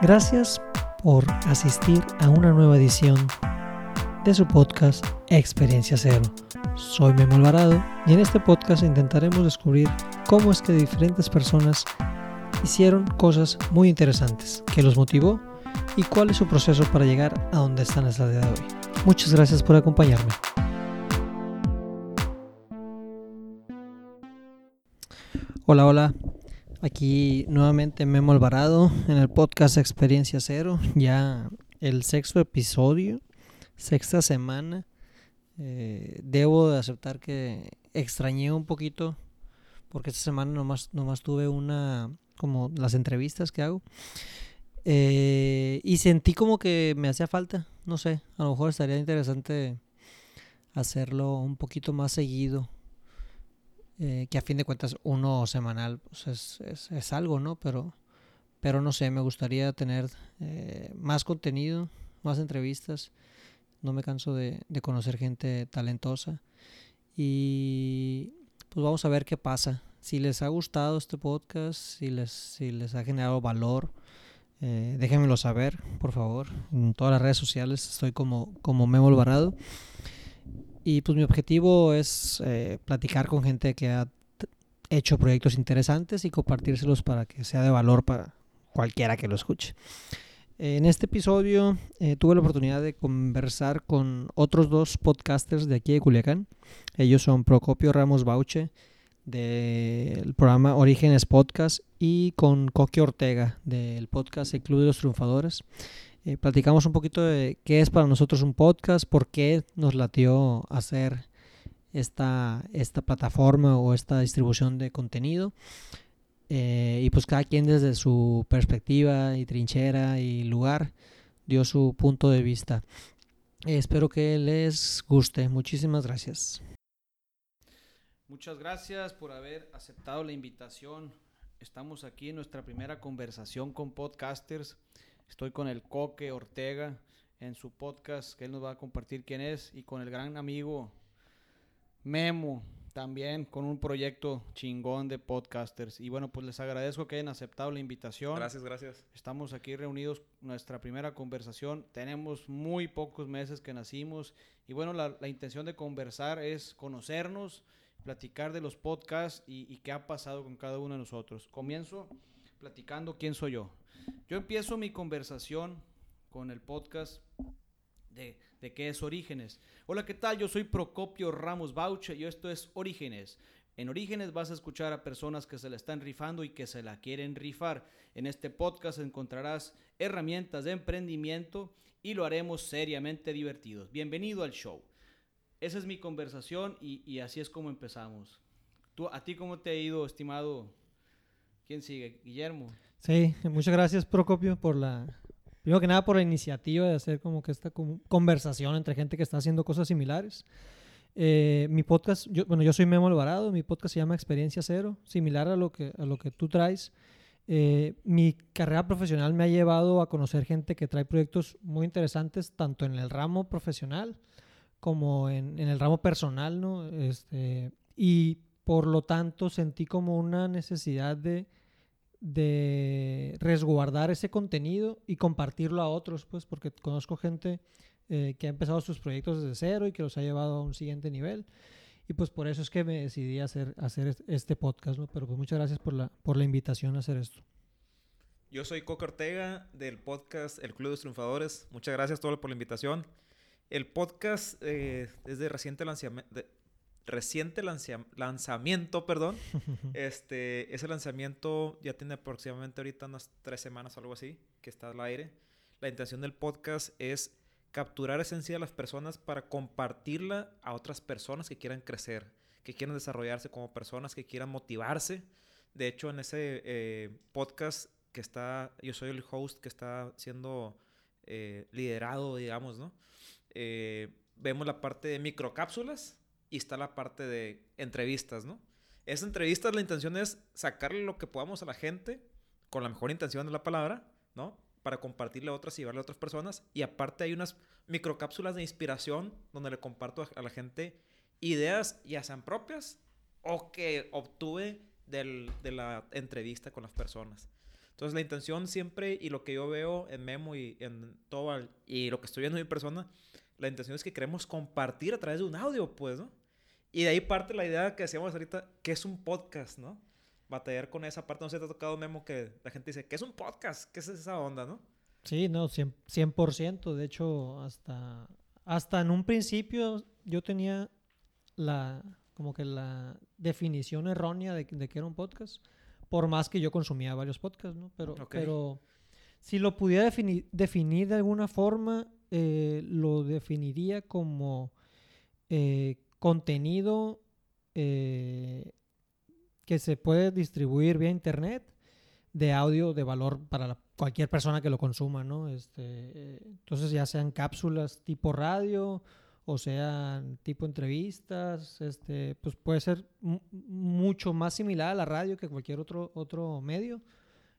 Gracias por asistir a una nueva edición de su podcast Experiencia Cero. Soy Memo Alvarado y en este podcast intentaremos descubrir cómo es que diferentes personas hicieron cosas muy interesantes, qué los motivó y cuál es su proceso para llegar a donde están hasta el día de hoy. Muchas gracias por acompañarme. Hola, hola. Aquí nuevamente Memo Alvarado en el podcast Experiencia Cero. Ya el sexto episodio, sexta semana. Eh, debo de aceptar que extrañé un poquito porque esta semana nomás, nomás tuve una, como las entrevistas que hago. Eh, y sentí como que me hacía falta, no sé, a lo mejor estaría interesante hacerlo un poquito más seguido eh, que a fin de cuentas uno semanal pues es, es, algo, ¿no? Pero, pero no sé, me gustaría tener eh, más contenido, más entrevistas. No me canso de, de, conocer gente talentosa. Y pues vamos a ver qué pasa. Si les ha gustado este podcast, si les, si les ha generado valor, eh, déjenmelo saber, por favor. En todas las redes sociales estoy como, como Memo Alvarado. Y pues mi objetivo es eh, platicar con gente que ha hecho proyectos interesantes y compartírselos para que sea de valor para cualquiera que lo escuche. En este episodio eh, tuve la oportunidad de conversar con otros dos podcasters de aquí de Culiacán. Ellos son Procopio Ramos Bauche del programa Orígenes Podcast y con Coqui Ortega del podcast El Club de los Triunfadores. Eh, platicamos un poquito de qué es para nosotros un podcast, por qué nos latió hacer esta, esta plataforma o esta distribución de contenido. Eh, y pues cada quien desde su perspectiva y trinchera y lugar dio su punto de vista. espero que les guste. Muchísimas gracias. Muchas gracias por haber aceptado la invitación. Estamos aquí en nuestra primera conversación con podcasters. Estoy con el Coque Ortega en su podcast, que él nos va a compartir quién es, y con el gran amigo Memo, también con un proyecto chingón de podcasters. Y bueno, pues les agradezco que hayan aceptado la invitación. Gracias, gracias. Estamos aquí reunidos, nuestra primera conversación. Tenemos muy pocos meses que nacimos. Y bueno, la, la intención de conversar es conocernos, platicar de los podcasts y, y qué ha pasado con cada uno de nosotros. Comienzo platicando quién soy yo. Yo empiezo mi conversación con el podcast de, de qué es Orígenes. Hola, ¿qué tal? Yo soy Procopio Ramos Bauche y esto es Orígenes. En Orígenes vas a escuchar a personas que se la están rifando y que se la quieren rifar. En este podcast encontrarás herramientas de emprendimiento y lo haremos seriamente divertidos. Bienvenido al show. Esa es mi conversación y, y así es como empezamos. ¿Tú, ¿A ti cómo te ha ido, estimado? ¿Quién sigue? Guillermo. Sí, muchas gracias Procopio por la, primero que nada por la iniciativa de hacer como que esta conversación entre gente que está haciendo cosas similares. Eh, mi podcast, yo, bueno, yo soy Memo Alvarado, mi podcast se llama Experiencia Cero, similar a lo que, a lo que tú traes. Eh, mi carrera profesional me ha llevado a conocer gente que trae proyectos muy interesantes, tanto en el ramo profesional como en, en el ramo personal, ¿no? Este, y por lo tanto sentí como una necesidad de de resguardar ese contenido y compartirlo a otros, pues, porque conozco gente eh, que ha empezado sus proyectos desde cero y que los ha llevado a un siguiente nivel. Y pues por eso es que me decidí hacer, hacer este podcast, ¿no? Pero pues muchas gracias por la, por la invitación a hacer esto. Yo soy Coco Ortega del podcast El Club de los Triunfadores. Muchas gracias todo por la invitación. El podcast eh, es de reciente lanzamiento, reciente lanzamiento, perdón. este, ese lanzamiento ya tiene aproximadamente ahorita unas tres semanas o algo así, que está al aire. La intención del podcast es capturar esencia de las personas para compartirla a otras personas que quieran crecer, que quieran desarrollarse como personas, que quieran motivarse. De hecho, en ese eh, podcast que está, yo soy el host que está siendo eh, liderado, digamos, ¿no? Eh, vemos la parte de microcápsulas, y está la parte de entrevistas, ¿no? Esa entrevista, la intención es sacarle lo que podamos a la gente, con la mejor intención de la palabra, ¿no? Para compartirle a otras y llevarle a otras personas. Y aparte hay unas microcápsulas de inspiración donde le comparto a la gente ideas, ya sean propias o que obtuve del, de la entrevista con las personas. Entonces la intención siempre y lo que yo veo en Memo y en todo y lo que estoy viendo en mi persona, la intención es que queremos compartir a través de un audio, pues, ¿no? Y de ahí parte la idea que decíamos ahorita, que es un podcast, ¿no? Batallar con esa parte, no se te ha tocado Memo que la gente dice, ¿qué es un podcast? ¿Qué es esa onda, no? Sí, no, 100%, 100%. De hecho, hasta, hasta en un principio yo tenía la, como que la definición errónea de, de que era un podcast por más que yo consumía varios podcasts, ¿no? Pero, pero si lo pudiera definir, definir de alguna forma, eh, lo definiría como eh, contenido eh, que se puede distribuir vía internet de audio de valor para cualquier persona que lo consuma, ¿no? Este, entonces ya sean cápsulas tipo radio o sean tipo entrevistas, este, pues puede ser mucho más similar a la radio que cualquier otro, otro medio.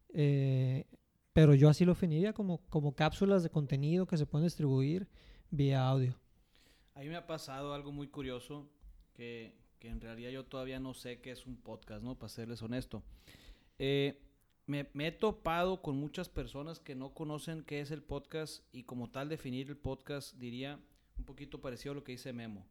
Eh, pero yo así lo definiría como, como cápsulas de contenido que se pueden distribuir vía audio. A mí me ha pasado algo muy curioso que, que en realidad yo todavía no sé qué es un podcast, ¿no? Para serles honesto. Eh, me, he topado con muchas personas que no conocen qué es el podcast y como tal definir el podcast diría un poquito parecido a lo que dice Memo.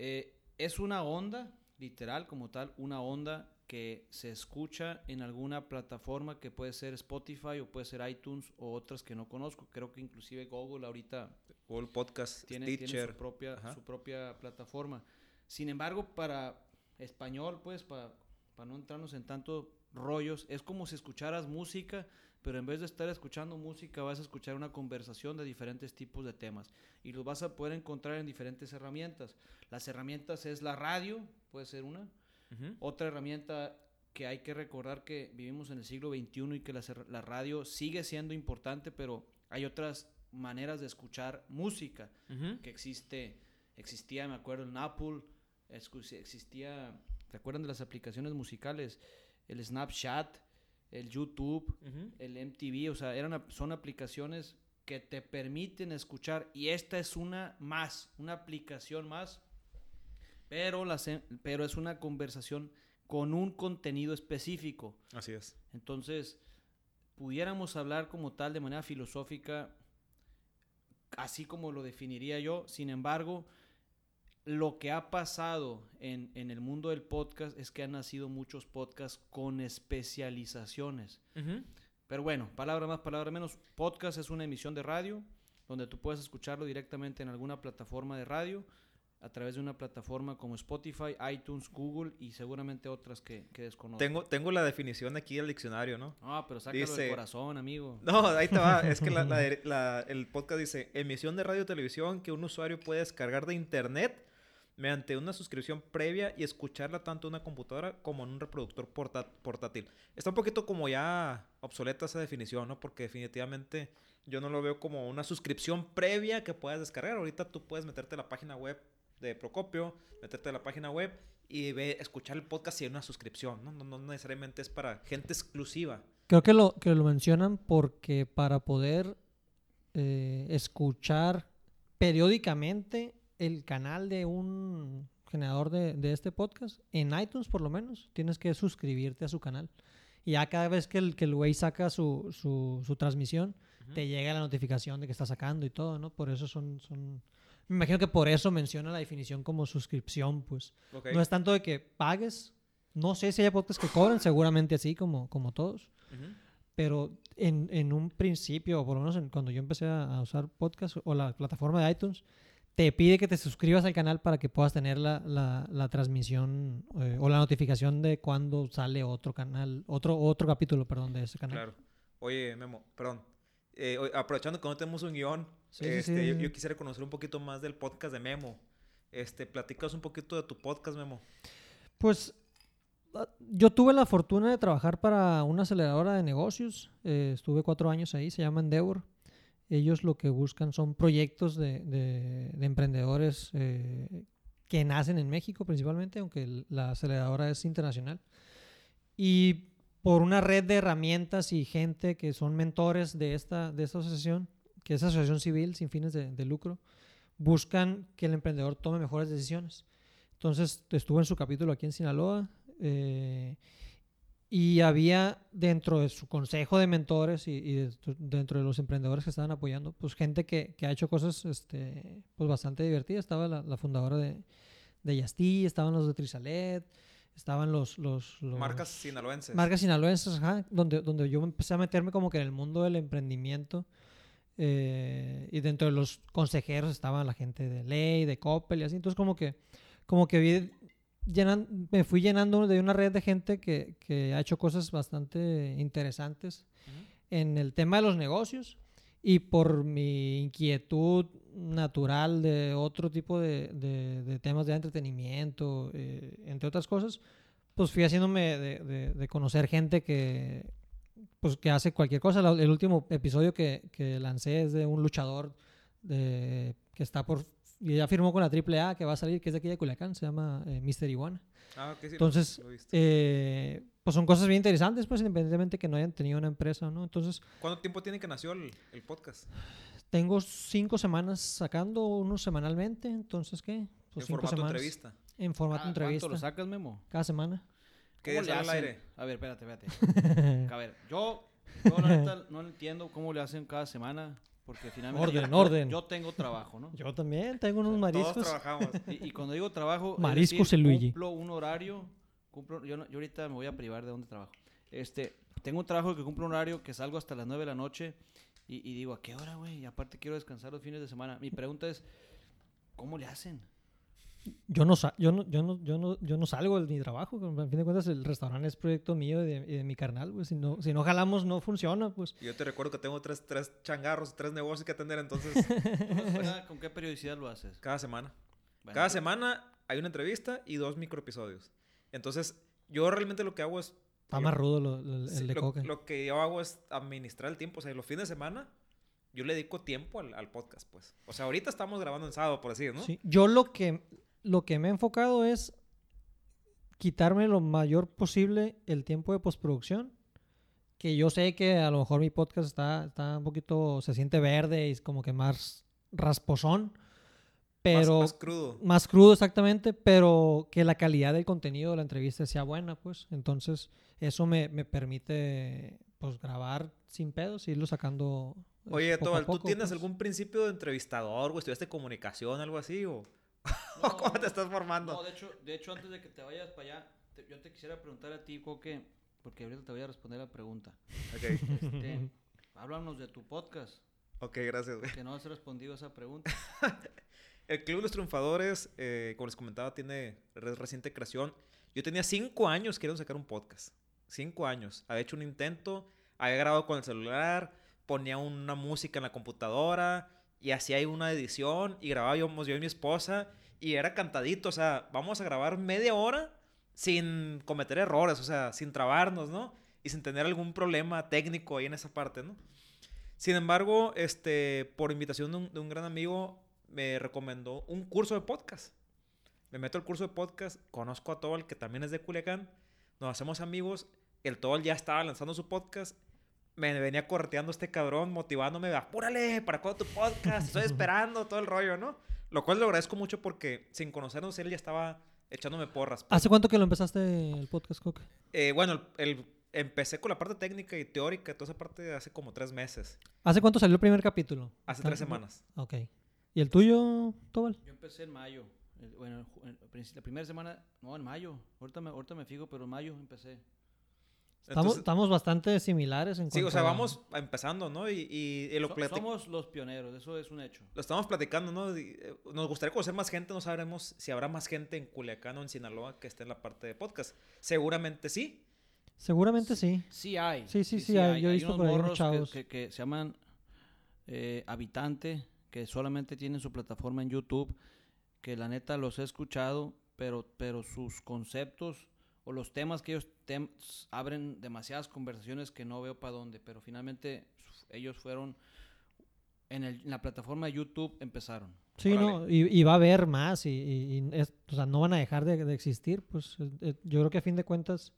Eh, es una onda, literal como tal, una onda que se escucha en alguna plataforma que puede ser Spotify o puede ser iTunes o otras que no conozco. Creo que inclusive Google ahorita Google Podcast, tiene, tiene su, propia, su propia plataforma. Sin embargo, para español, pues, para, para no entrarnos en tantos rollos, es como si escucharas música pero en vez de estar escuchando música vas a escuchar una conversación de diferentes tipos de temas y los vas a poder encontrar en diferentes herramientas. Las herramientas es la radio, puede ser una. Otra herramienta que hay que recordar que vivimos en el siglo XXI y que la, radio sigue siendo importante, pero hay otras maneras de escuchar música. Que existe, existía, me acuerdo, en Apple, existía, ¿te acuerdan de las aplicaciones musicales? El Snapchat, el YouTube, el MTV, o sea, eran, son aplicaciones que te permiten escuchar y esta es una más, una aplicación más, pero, la, pero es una conversación con un contenido específico. Así es. Entonces, pudiéramos hablar como tal de manera filosófica, así como lo definiría yo, sin embargo, lo que ha pasado en, el mundo del podcast es que han nacido muchos podcasts con especializaciones. Pero bueno, palabra más, palabra menos. Podcast es una emisión de radio donde tú puedes escucharlo directamente en alguna plataforma de radio a través de una plataforma como Spotify, iTunes, Google y seguramente otras que, que desconozco. Tengo, tengo la definición aquí del diccionario, ¿no? Ah, pero sácalo dice, del corazón, amigo. No, ahí te va. es que el podcast dice, emisión de radio o televisión que un usuario puede descargar de internet mediante una suscripción previa y escucharla tanto en una computadora como en un reproductor portátil. Está un poquito como ya obsoleta esa definición, ¿no? Porque definitivamente yo no lo veo como una suscripción previa que puedas descargar. Ahorita tú puedes meterte a la página web de Procopio, meterte a la página web y ve, escuchar el podcast y una suscripción, ¿no? No, necesariamente es para gente exclusiva. Creo que lo, que lo mencionan porque para poder eh, escuchar periódicamente el canal de un generador de, de, este podcast, en iTunes por lo menos, tienes que suscribirte a su canal. Y ya cada vez que el, que el güey saca su, su, su transmisión, te llega la notificación de que está sacando y todo, ¿no? Por eso son, son... Me imagino que por eso menciona la definición como suscripción, pues. No es tanto de que pagues. No sé si hay podcasts que cobran, seguramente así como, como todos. Pero en, en, un principio, o por lo menos cuando yo empecé a, a usar podcast o la plataforma de iTunes, te pide que te suscribas al canal para que puedas tener la, la, transmisión eh, o la notificación de cuando sale otro canal, otro, otro capítulo, perdón, de ese canal. Claro. Oye, Memo, perdón. Eh, aprovechando que no tenemos un guion, este, Yo, quisiera conocer un poquito más del podcast de Memo. Este, platicas un poquito de tu podcast, Memo. Pues ah, yo tuve la fortuna de trabajar para una aceleradora de negocios. Eh, estuve cuatro años ahí, se llama Endeavor. Ellos lo que buscan son proyectos de, de, emprendedores eh, que nacen en México principalmente, aunque la aceleradora es internacional. Y por una red de herramientas y gente que son mentores de esta, de esta asociación, que es asociación civil sin fines de, lucro, buscan que el emprendedor tome mejores decisiones. Entonces estuve en su capítulo aquí en Sinaloa. Eh, Y había dentro de su consejo de mentores y, y de- dentro de los emprendedores que estaban apoyando, pues gente que, que ha hecho cosas este, pues bastante divertidas. Estaba la, la fundadora de, de Yastí, estaban los de Trisalet, estaban los... los, los Marcas sinaloenses. Marcas sinaloenses, ajá, donde, donde yo empecé a meterme como que en el mundo del emprendimiento. eh, y dentro de los consejeros estaba la gente de ley, de Coppel y así. Entonces como que, como que vi llenan, me fui llenando de una red de gente que, que ha hecho cosas bastante interesantes Ujú. en el tema de los negocios y por mi inquietud natural de otro tipo de, de- de temas de entretenimiento, eh, entre otras cosas, pues fui haciéndome de, de- conocer gente que, pues, que hace cualquier cosa. El último episodio que, que lancé es de un luchador de, que está por... Y ya firmó con la AAA que va a salir, que es de aquí de Culiacán, se llama eh, Mr. Iguana. Ah, ok, sí, lo- Entonces, lo visto. Eh, pues son cosas bien interesantes, pues independientemente que no hayan tenido una empresa, ¿no? Entonces, ¿Cuánto tiempo tiene que nació el, el podcast? tengo cinco semanas sacando uno semanalmente, entonces, ¿qué? Pues en cinco formato semanas. entrevista. En formato Ah, entrevista. ¿Cuánto lo sacas, Memo? Cada semana. ¿Qué ¿Cómo le al aire? A ver, espérate, espérate. A ver, yo, yo no entiendo cómo le hacen cada semana, porque finalmente Orden, yo, orden. yo tengo trabajo, ¿no? Yo también tengo unos Todos mariscos. trabajamos. Y, y cuando digo trabajo, es Mariscos decir, el Luigi. cumplo un horario, cumplo, yo, no- yo ahorita me voy a privar de dónde trabajo. Este, tengo un trabajo que cumple un horario que salgo hasta las 9 de la noche y, y digo, ¿a qué hora, güey? Y aparte quiero descansar los fines de semana. Mi pregunta es, ¿cómo le hacen? Yo no, sa- yo, no, yo, no, yo, no, yo no salgo de mi trabajo. A fin de cuentas, el restaurante es proyecto mío y de, y de mi carnal. Pues, si, no, si no jalamos, no funciona. Pues yo te recuerdo que tengo tres, tres changarros, tres negocios que atender, entonces. ¿Con qué periodicidad lo haces? cada semana. Bueno, Cada semana hay una entrevista y dos microepisodios. Entonces, yo realmente lo que hago es... está más rudo lo- lo- el, de lo, coca. lo que yo hago es administrar el tiempo. O sea, los fines de semana yo le dedico tiempo al, al podcast, pues. O sea, ahorita estamos grabando en sábado, por decir, ¿no? Sí, Yo lo que, lo que me he enfocado es quitarme lo mayor posible el tiempo de postproducción. Que yo sé que a lo mejor mi podcast está, está un poquito, se siente verde y es como que más rasposón. Pero Más, más crudo. más crudo exactamente, pero que la calidad del contenido de la entrevista sea buena, pues. Entonces, eso me, me permite, pues, grabar sin pedos y irlo sacando. eh, Oye, poco a Tobal, ¿tú poco, tienes pues. algún principio de entrevistador o estudiaste comunicación, algo así? ¿O No, cómo te estás formando? No, de hecho, de hecho, antes de que te vayas para allá, te- yo te quisiera preguntar a ti, Coque, porque ahorita te voy a responder la pregunta. Ok, Este, háblanos de tu podcast, ok, gracias, güey. que no has respondido esa pregunta. El Club de los Triunfadores, eh, como les comentaba, tiene re- reciente creación. Yo tenía cinco años queriendo sacar un podcast. Cinco años. Había hecho un intento, había grabado con el celular, ponía una música en la computadora y hacía una edición y grabábamos yo y mi esposa y era cantadito. O sea, vamos a grabar media hora sin cometer errores, o sea, sin trabarnos, ¿no? Y sin tener algún problema técnico ahí en esa parte, ¿no? Sin embargo, este, por invitación de un, de un gran amigo, me recomendó un curso de podcast. Me meto al curso de podcast, conozco a Tobal, que también es de Culiacán, nos hacemos amigos. El Tobal ya estaba lanzando su podcast. Me venía correteando este cabrón, motivándome, apúrale, ¿para cuándo tu podcast? Estoy esperando, todo el rollo, ¿no? Lo cual le agradezco mucho porque sin conocernos él ya estaba echándome porras. pues. ¿Hace cuánto que lo empezaste el podcast, Coca? Eh, bueno, el, el- empecé con la parte técnica y teórica, toda esa parte hace como tres meses, ¿Hace cuánto salió el primer capítulo? hace ¿Está- tres semanas. Ok. ¿Y el tuyo, Tobal? Yo empecé en mayo. el- Bueno, en la primera semana, no, en mayo. Ahorita me, ahorita me fijo, pero en mayo empecé. Estamos, Entonces- estamos bastante similares en Sí, o sea, a- vamos empezando, ¿no? Y, y- y lo, So- somos los pioneros, eso es un hecho. lo estamos platicando, ¿no? Y, eh, nos gustaría conocer más gente, no sabremos si habrá más gente en Culiacán o en Sinaloa que esté en la parte de podcast. Seguramente sí. Seguramente sí. Sí hay. Sí, sí, sí hay. Yo he visto unos por ahí unos morros que- chavos. Que, que se llaman eh, Habitante, que solamente tienen su plataforma en YouTube, que la neta los he escuchado, pero, pero sus conceptos o los temas que ellos tem- abren demasiadas conversaciones que no veo para dónde, pero finalmente ellos fueron en, el- en la plataforma de YouTube empezaron. Sí, Órale. no, y, y va a haber más y, y- y es- o sea, no van a dejar de, de existir, pues eh, eh, yo creo que a fin de cuentas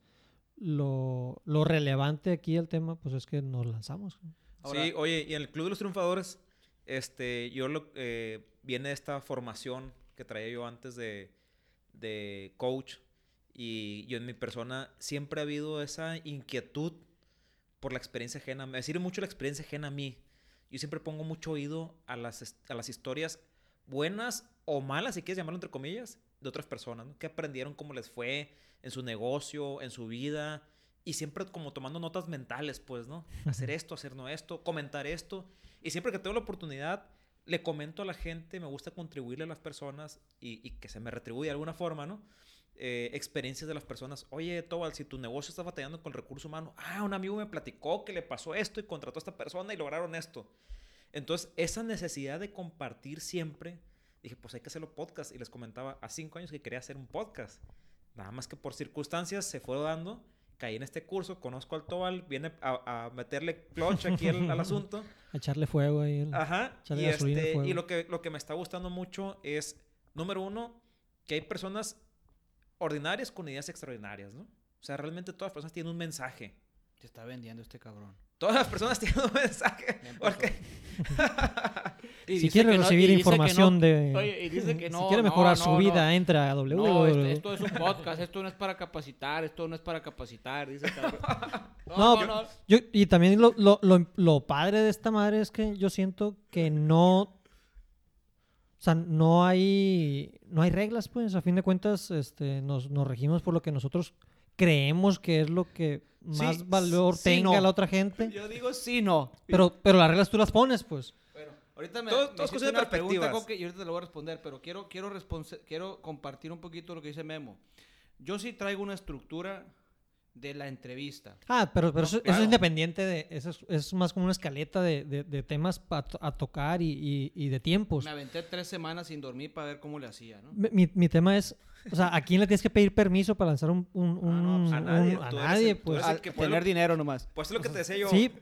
lo, lo relevante aquí el tema pues es que nos lanzamos. Ahora- sí, oye, y en el Club de los Triunfadores, este, yo lo, eh, viene esta formación que traía yo antes de, de coach Y yo en mi persona siempre ha habido esa inquietud por la experiencia ajena. Me sirve mucho la experiencia ajena a mí. Yo siempre pongo mucho oído a las, a las historias buenas o malas, si quieres llamarlo entre comillas, de otras personas, ¿no? que aprendieron cómo les fue en su negocio, en su vida, y siempre como tomando notas mentales, pues, ¿no? Hacer esto, hacer no esto, comentar esto, y siempre que tengo la oportunidad, le comento a la gente, me gusta contribuirle a las personas y, que se me retribuye de alguna forma, ¿no? Eh, experiencias de las personas. Oye, Tobal, si tu negocio está batallando con el recurso humano, ah, un amigo me platicó que le pasó esto y contrató a esta persona y lograron esto. Entonces, esa necesidad de compartir siempre, dije, pues hay que hacerlo podcast. Y les comentaba, a cinco años que quería hacer un podcast. Nada más que por circunstancias se fue dando. Caí en este curso, conozco al Tobal, viene a, meterle clutch aquí al, asunto. A echarle fuego ahí. Ajá. Y, este, y lo, que, lo que me está gustando mucho es, número uno, que hay personas ordinarias con ideas extraordinarias, ¿no? O sea, realmente todas las personas tienen un mensaje. Te está vendiendo este cabrón. Todas las personas tienen un mensaje. Porque... si quiere recibir información de... Oye, y dice que no, si quiere mejorar su vida, entra a www. No, esto, esto, es un podcast, esto no es para capacitar, esto no es para capacitar, dice No, no, Yo, y también lo, lo, lo, lo padre de esta madre es que yo siento que no o sea, no hay, no hay reglas, pues. A fin de cuentas, este, nos, nos regimos por lo que nosotros creemos que es lo que más valor tenga la otra gente. Yo digo sí, no. Pero, pero las reglas tú las pones, pues. Ahorita me, todo, me una de pregunta, y ahorita te lo voy a responder, pero quiero, quiero, quiero compartir un poquito lo que dice Memo. Yo sí traigo una estructura de la entrevista. Ah, pero, pero eso, es independiente de. Eso es, más como una escaleta de, de, temas a tocar y, y, de tiempos. Me aventé tres semanas sin dormir para ver cómo le hacía, ¿no? Mi, mi tema es. O sea, ¿a quién le tienes que pedir permiso para lanzar un. un, ah, pues, a nadie. a nadie, pues. que tener dinero nomás. Pues es lo que te decía yo. Sí,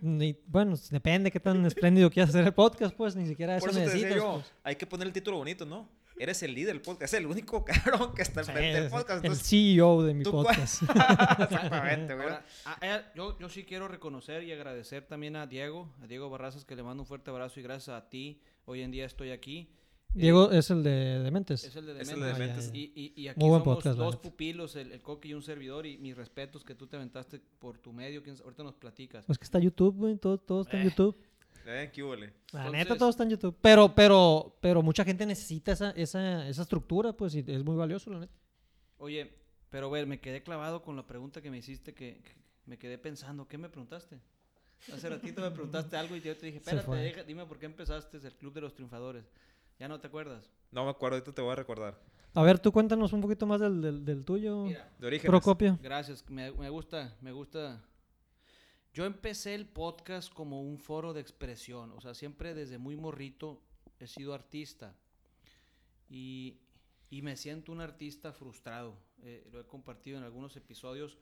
bueno, depende qué tan espléndido quieras hacer el podcast, pues ni siquiera eso, Por eso necesitas. Te decía yo, pues. Hay que poner el título bonito, ¿no? Eres el líder del podcast, es el único cabrón que está al frente del podcast. el CEO de mi podcast. Exactamente, güey. Eh, yo, yo sí quiero reconocer y agradecer también a Diego, a Diego Barrazas, que le mando un fuerte abrazo y gracias a ti, hoy en día estoy aquí. Diego eh, es el de Dementes. Es el de Dementes. Y, y, y, aquí somos dos pupilos, el, el Coqui y un servidor. Y mis respetos que tú te aventaste por tu medio. Que ahorita nos platicas. Pues que está YouTube, güey. Todo, todo está en eh. YouTube. Eh, ¿qué La neta, todo está en YouTube. Pero, pero, pero mucha gente necesita esa, esa, esa estructura, pues, y es muy valioso, la neta. Oye, pero ver, me quedé clavado con la pregunta que me hiciste, que, me quedé pensando, ¿qué me preguntaste? Hace ratito me preguntaste algo y yo te dije, espérate, dime por qué empezaste el Club de los Triunfadores. ¿Ya no te acuerdas? No me acuerdo, ahorita te voy a recordar. A ver, tú cuéntanos un poquito más del, del, tuyo, de origen. Procopio. Gracias, me, me gusta, me gusta yo empecé el podcast como un foro de expresión, o sea, siempre desde muy morrito he sido artista y, me siento un artista frustrado. Eh, lo he compartido en algunos episodios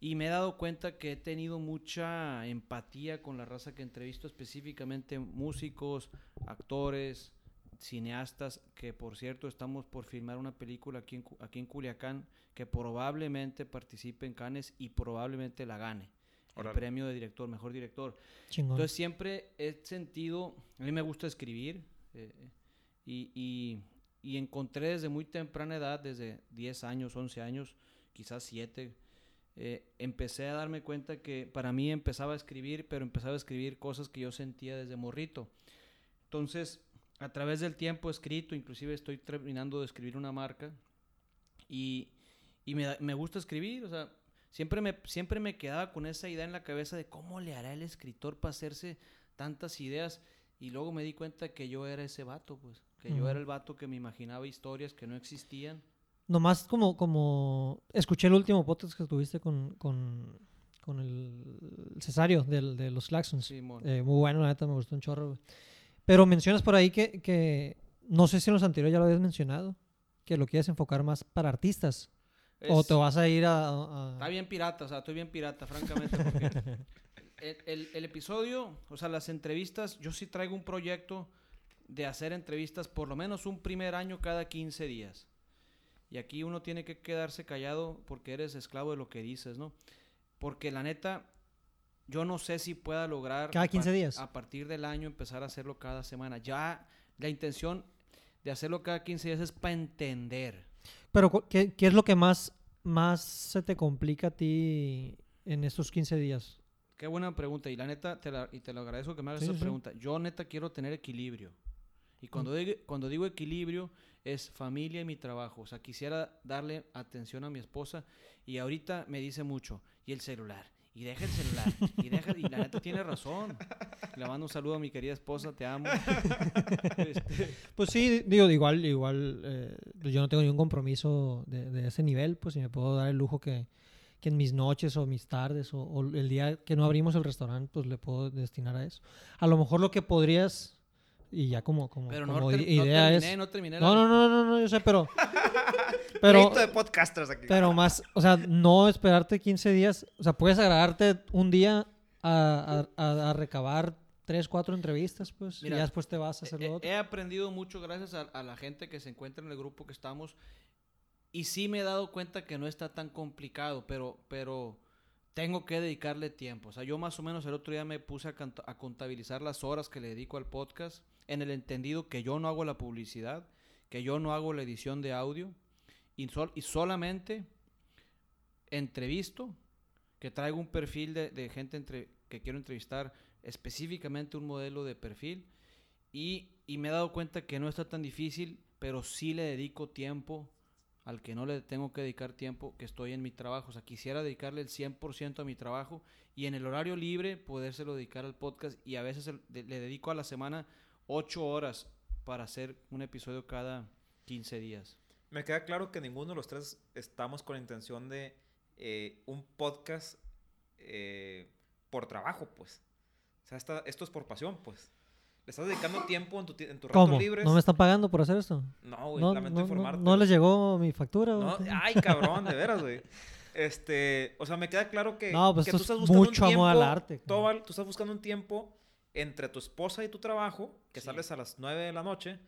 y me he dado cuenta que he tenido mucha empatía con la raza que entrevisto, específicamente músicos, actores, cineastas, que por cierto estamos por filmar una película aquí en, aquí en Culiacán que probablemente participe en Cannes y probablemente la gane el premio de director, mejor director. Entonces siempre he sentido, a mí me gusta escribir eh, y, y, encontré desde muy temprana edad, desde 10 años, 11 años, quizás 7, eh, empecé a darme cuenta que para mí empezaba a escribir, pero empezaba a escribir cosas que yo sentía desde morrito. Entonces, a través del tiempo he escrito, inclusive estoy terminando de escribir una marca y, y me, me gusta escribir, o sea, Siempre me, siempre me quedaba con esa idea en la cabeza de cómo le hará el escritor para hacerse tantas ideas. Y luego me di cuenta que yo era ese vato, pues. Que yo era el vato que me imaginaba historias que no existían. Nomás como, como escuché el último podcast que tuviste con, con, con el Cesario del, de los Claxons. Sí, eh, muy bueno, la neta, me gustó un chorro. Pero mencionas por ahí que, que, no sé si en los anteriores ya lo habías mencionado, que lo quieres enfocar más para artistas o te vas a ir a, Está bien pirata, o sea, estoy bien pirata, francamente. Porque el, el, episodio, o sea, las entrevistas, yo sí traigo un proyecto de hacer entrevistas por lo menos un primer año cada 15 días. Y aquí uno tiene que quedarse callado porque eres esclavo de lo que dices, ¿no? Porque la neta, yo no sé si pueda lograr... Cada 15 días. A partir del año empezar a hacerlo cada semana. Ya la intención de hacerlo cada 15 días es para entender. Pero, ¿qué, ¿qué, es lo que más más se te complica a ti en estos 15 días? Qué buena pregunta. Y la neta, te la- y te lo agradezco que me hagas Sí, esa sí. pregunta. Yo neta quiero tener equilibrio. Y cuando, Mm. digo, cuando digo equilibrio es familia y mi trabajo. O sea, quisiera darle atención a mi esposa y ahorita me dice mucho, y el celular, y deja el celular, y deja, y la neta tiene razón. Le mando un saludo a mi querida esposa, te amo. Este, Pues sí, digo, igual, igual, eh, pues yo no tengo ningún compromiso de, de ese nivel, pues si me puedo dar el lujo que, que en mis noches o mis tardes o, o el día que no abrimos el restaurante, pues le puedo destinar a eso. A lo mejor lo que podrías, y ya como, como, pero no, como no idea terminé, es... no terminé. No, la- no, no, no, no, yo sé, pero... pero, de podcasters aquí. pero más, o sea, no esperarte 15 días, o sea, puedes agradarte un día a, a- a- a recabar 3, 4 entrevistas, pues, Mira, y ya después te vas a hacer He- lo otro. He aprendido mucho gracias a, a la gente que se encuentra en el grupo que estamos. Y sí me he dado cuenta que no está tan complicado, pero, pero tengo que dedicarle tiempo. O sea, yo más o menos el otro día me puse a, contabilizar las horas que le dedico al podcast, en el entendido que yo no hago la publicidad, que yo no hago la edición de audio, y, sol- y solamente entrevisto, que traigo un perfil de, gente que quiero entrevistar, específicamente un modelo de perfil, y, y me he dado cuenta que no está tan difícil, pero sí le dedico tiempo al que no le tengo que dedicar tiempo, que estoy en mi trabajo. O sea, quisiera dedicarle el 100% a mi trabajo y en el horario libre podérselo dedicar al podcast y a veces le dedico a la semana 8 horas para hacer un episodio cada 15 días. Me queda claro que ninguno de los tres estamos con la intención de eh, un podcast eh, por trabajo, pues. O sea, esto es por pasión, pues. Le estás dedicando tiempo en tu, en tu rato ¿Cómo? libres. ¿No me están pagando por hacer esto? No, güey, No, lamento no, no, informarte. no les llegó mi factura. No, ay, cabrón, de veras, güey. Este, o sea, me queda claro que, No, pues que tú es estás buscando mucho un amor al tiempo, arte. Tobal, tú estás buscando un tiempo entre tu esposa y tu trabajo, que Sí. sales a las 9 de la noche,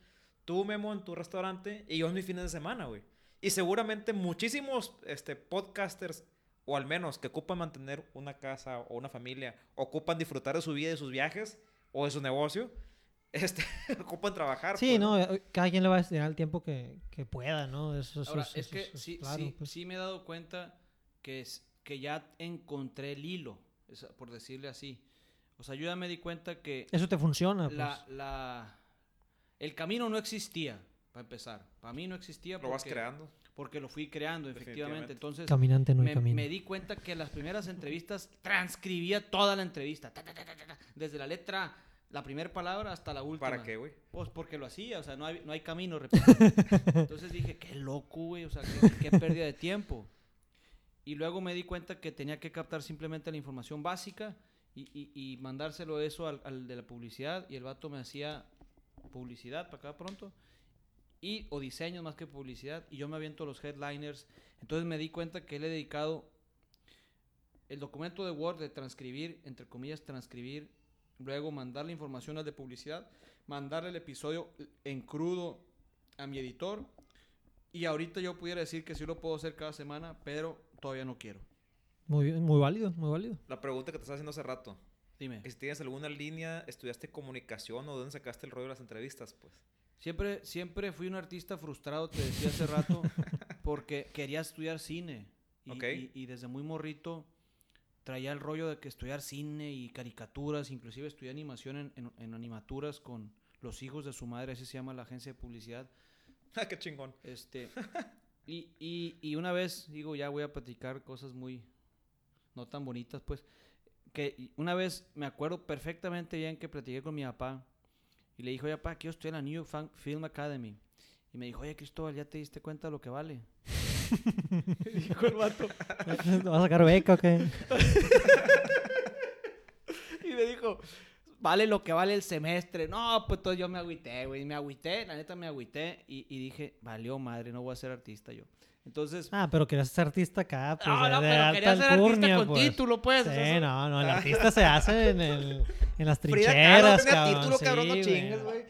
tú, Memo, en tu restaurante, y yo en mis fines de semana, güey. Y seguramente muchísimos este, podcasters, o al menos que ocupan mantener una casa o una familia, ocupan disfrutar de su vida y de sus viajes, o de su negocio, este, ocupan trabajar. Sí, pues, no, eh, cada quien le va a destinar el tiempo que, que pueda, ¿no? Eso, eso- Ahora, eso- es que eso sí, claro, sí, pues. sí me he dado cuenta que, es, que ya encontré el hilo, por decirle así. O sea, yo ya me di cuenta que Eso te funciona, pues. la, la, el camino no existía, para empezar. Para mí no existía Lo vas porque, creando. porque lo fui creando, efectivamente. Entonces, Caminante no hay me, camino. me di cuenta que las primeras entrevistas transcribía toda la entrevista. ta, ta, ta, ta, ta, ta, desde la letra, la primera palabra hasta la última. ¿Para qué, güey? Pues porque lo hacía, o sea, no hay, no hay camino, repito. Entonces dije, qué loco, güey, o sea, qué, qué pérdida de tiempo. Y luego me di cuenta que tenía que captar simplemente la información básica y, y- y mandárselo eso al, al de la publicidad y el vato me hacía publicidad para acá pronto y o diseños más que publicidad y yo me aviento los headliners. Entonces me di cuenta que le he dedicado el documento de Word de transcribir, entre comillas, transcribir, luego mandar la información al de publicidad, mandarle el episodio en crudo a mi editor. Y ahorita yo pudiera decir que sí lo puedo hacer cada semana, pero todavía no quiero. Muy, bien, muy válido, muy válido. La pregunta que te estaba haciendo hace rato. Dime. Si tienes alguna línea, estudiaste comunicación o de dónde sacaste el rollo de las entrevistas, pues. Siempre, siempre fui un artista frustrado, te decía hace rato, porque quería estudiar cine. Y, Ok. y- y desde muy morrito traía el rollo de que estudiar cine y caricaturas, inclusive estudié animación en, en- en animaturas con los hijos de su madre, así se llama la agencia de publicidad. Ah, qué chingón. Este, y, y, y una vez, digo, ya voy a platicar cosas muy, no tan bonitas, pues, que una vez me acuerdo perfectamente bien que platiqué con mi papá y le dijo, oye, papá, quiero estudiar en la New Fan- Film Academy. Y me dijo, oye, Cristóbal, ¿ya te diste cuenta de lo que vale? dijo el vato. ¿Vas a sacar beca o qué? Y me dijo, vale lo que vale el semestre. No, pues entonces yo me agüité, güey. Me agüité, la neta me agüité. Y, y dije, valió madre, no voy a ser artista yo. Entonces, Ah, pero querías ser artista acá, pues. no, no, de pero alta quería ser artista alcurnia, con pues. título, pues. o sea, Sí, no, no, el artista se hace en, el, en las Frida Kahlo trincheras, tenía cabrón. título, cabrón, no sí, chingues, güey.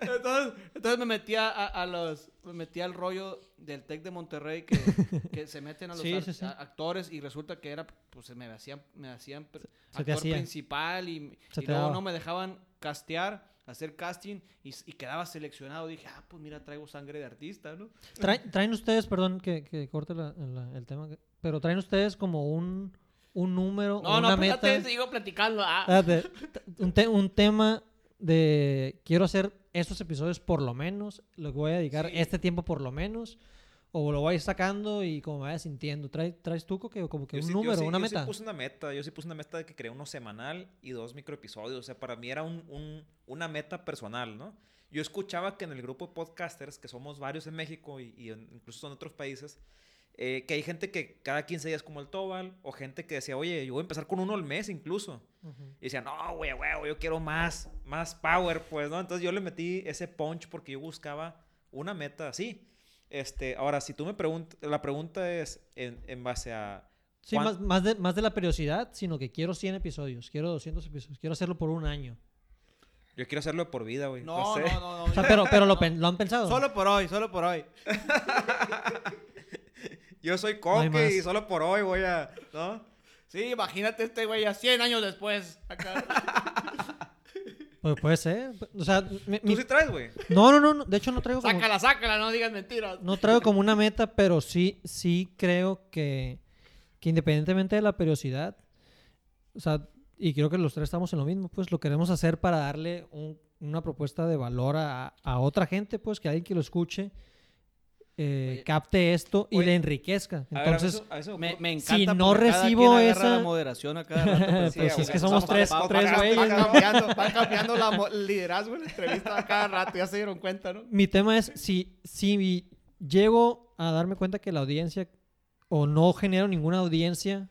Entonces, entonces me metía a, a los me metía al rollo del Tec de Monterrey que, que se meten a los Sí, ar- sí, sí. a- actores y resulta que era pues me hacían me hacían Se actor hacía. principal y, y luego no me dejaban castear hacer casting y, y quedaba seleccionado. Dije, ah, pues mira, traigo sangre de artista, ¿no? Traen, traen ustedes, perdón que, que corte la- la- el tema, pero traen ustedes como un, un número, No, una no, meta. espérate, sigo platicando. Ah. Espérate, un, te- un tema de quiero hacer estos episodios por lo menos, que voy a dedicar Sí. este tiempo por lo menos, o lo voy a ir sacando y como me vaya sintiendo. ¿Traes, traes tú que como que Yo un sí- yo número, sí- una yo meta? Sí puse una meta. Yo sí puse una meta de que quería uno semanal y dos microepisodios. O sea, para mí era un, un- una meta personal, ¿no? Yo escuchaba que en el grupo de podcasters, que somos varios en México y, y en- incluso en otros países, eh, que hay gente que cada 15 días como el Tobal, o gente que decía, oye, yo voy a empezar con uno al mes incluso. Y decían, no, güey, güey, yo quiero más, más power, pues, ¿no? Entonces yo le metí ese punch porque yo buscaba una meta así. Este, ahora, si tú me preguntas, la pregunta es en, en base a... Sí, ¿cuán- más, más, de, más de la periodicidad, sino que quiero 100 episodios, quiero 200 episodios, quiero hacerlo por un año. Yo quiero hacerlo por vida, güey. No, sé. no, no, no. O sea, pero, pero lo, lo han pensado. Solo por hoy, solo por hoy. Yo soy No coque y solo por hoy voy a... ¿No? Sí, imagínate este güey a 100 años después. Acá. Pues puede ser. O sea, mi- Tú sí traes, güey. no, no, no, no, de hecho no traigo como, Sácala, sácala, no digas mentiras. no traigo como una meta, pero sí, sí creo que, que independientemente de la periodicidad, o sea, y creo que los tres estamos en lo mismo, pues lo queremos hacer para darle un- una propuesta de valor a, a otra gente, pues que alguien que lo escuche eh, Oye. capte esto y Oye. le enriquezca. A ver, a Entonces, eso- a eso Me, me Si encanta. no porque cada recibo esa- la moderación a cada rato. pero sí, Pues sí, es que somos tres, vamos- tres güeyes. Va ¿no? cambiando, va cambiando la liderazgo en la entrevista a cada rato, ya se dieron cuenta, ¿no? mi tema es si, si llego a darme cuenta que la audiencia o no genero ninguna audiencia,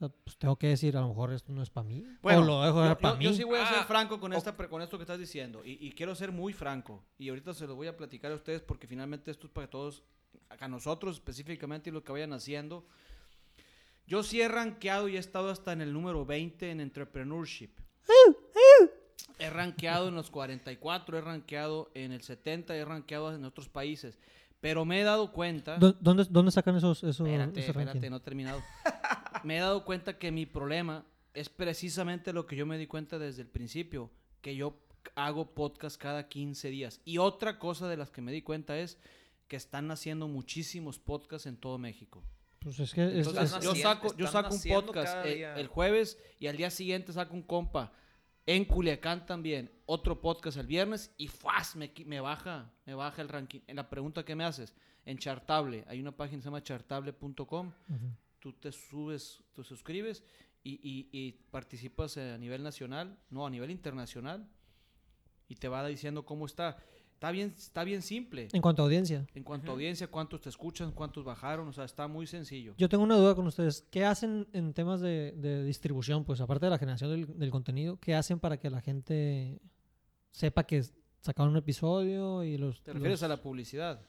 o sea, pues tengo que decir, a lo mejor esto no es para mí. Bueno, o lo dejo yo, para yo- mí. yo sí voy a ser Ah, franco con, esta, pre- con esto que estás diciendo. Y, y quiero ser muy franco. Y ahorita se lo voy a platicar a ustedes porque finalmente esto es para todos, a nosotros específicamente y lo que vayan haciendo. Yo sí he rankeado y he estado hasta en el número 20 en entrepreneurship. He rankeado en los 44, he rankeado en el 70, he rankeado en otros países. Pero me he dado cuenta... ¿Dó- ¿Dónde, ¿Dónde sacan esos, esos Espérate, espérate, no he terminado. me he dado cuenta que mi problema es precisamente lo que yo me di cuenta desde el principio, que yo hago podcast cada 15 días. Y otra cosa de las que me di cuenta es que están haciendo muchísimos podcasts en todo México. Pues es que es- Entonces, es- Están yo saco, yo saco un podcast eh, el jueves y al día siguiente saco un compa. En Culiacán también, otro podcast el viernes y ¡fuas! Me, me baja, me baja el ranking. En la pregunta que me haces, en Chartable, hay una página que se llama chartable.com Ujú. tú te subes, te suscribes y, y- y participas a nivel nacional, no, a nivel internacional, y te va diciendo cómo está. Está bien, está bien simple. En cuanto a audiencia. En cuanto a audiencia, cuántos te escuchan, cuántos bajaron, o sea, está muy sencillo. Yo tengo una duda con ustedes. ¿Qué hacen en temas de, de distribución? Pues aparte de la generación del, del contenido, ¿qué hacen para que la gente sepa que sacaron un episodio y los... ¿Te refieres los- a la publicidad?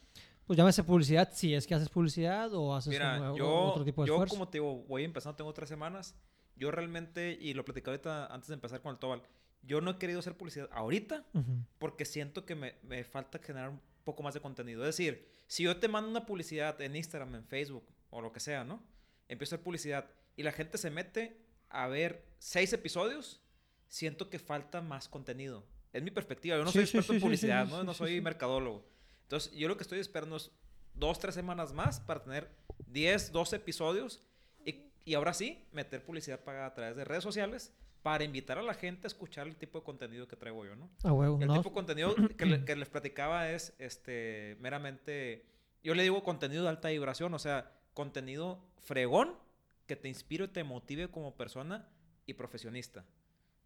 Pues llámese publicidad, si es que haces publicidad o haces Mira, un- yo, otro tipo de yo esfuerzo. como te digo, voy empezando, tengo tres semanas. Yo realmente, y lo platicé ahorita antes de empezar con el Tobal, yo no he querido hacer publicidad ahorita porque siento que me, me falta generar un poco más de contenido. Es decir, si yo te mando una publicidad en Instagram, en Facebook o lo que sea, ¿no? Empiezo a hacer publicidad y la gente se mete a ver seis episodios, siento que falta más contenido. Es mi perspectiva. Yo no Sí, soy experto sí, en publicidad, ¿no? no soy mercadólogo. Entonces, yo lo que estoy esperando es dos, tres semanas más para tener 10, 12 episodios y, y ahora sí meter publicidad pagada a través de redes sociales para invitar a la gente a escuchar el tipo de contenido que traigo yo, ¿no? A huevo, El ¿no? tipo de contenido que, le- que les platicaba es este meramente. Yo le digo contenido de alta vibración, o sea, contenido fregón que te inspire, te motive como persona y profesionista.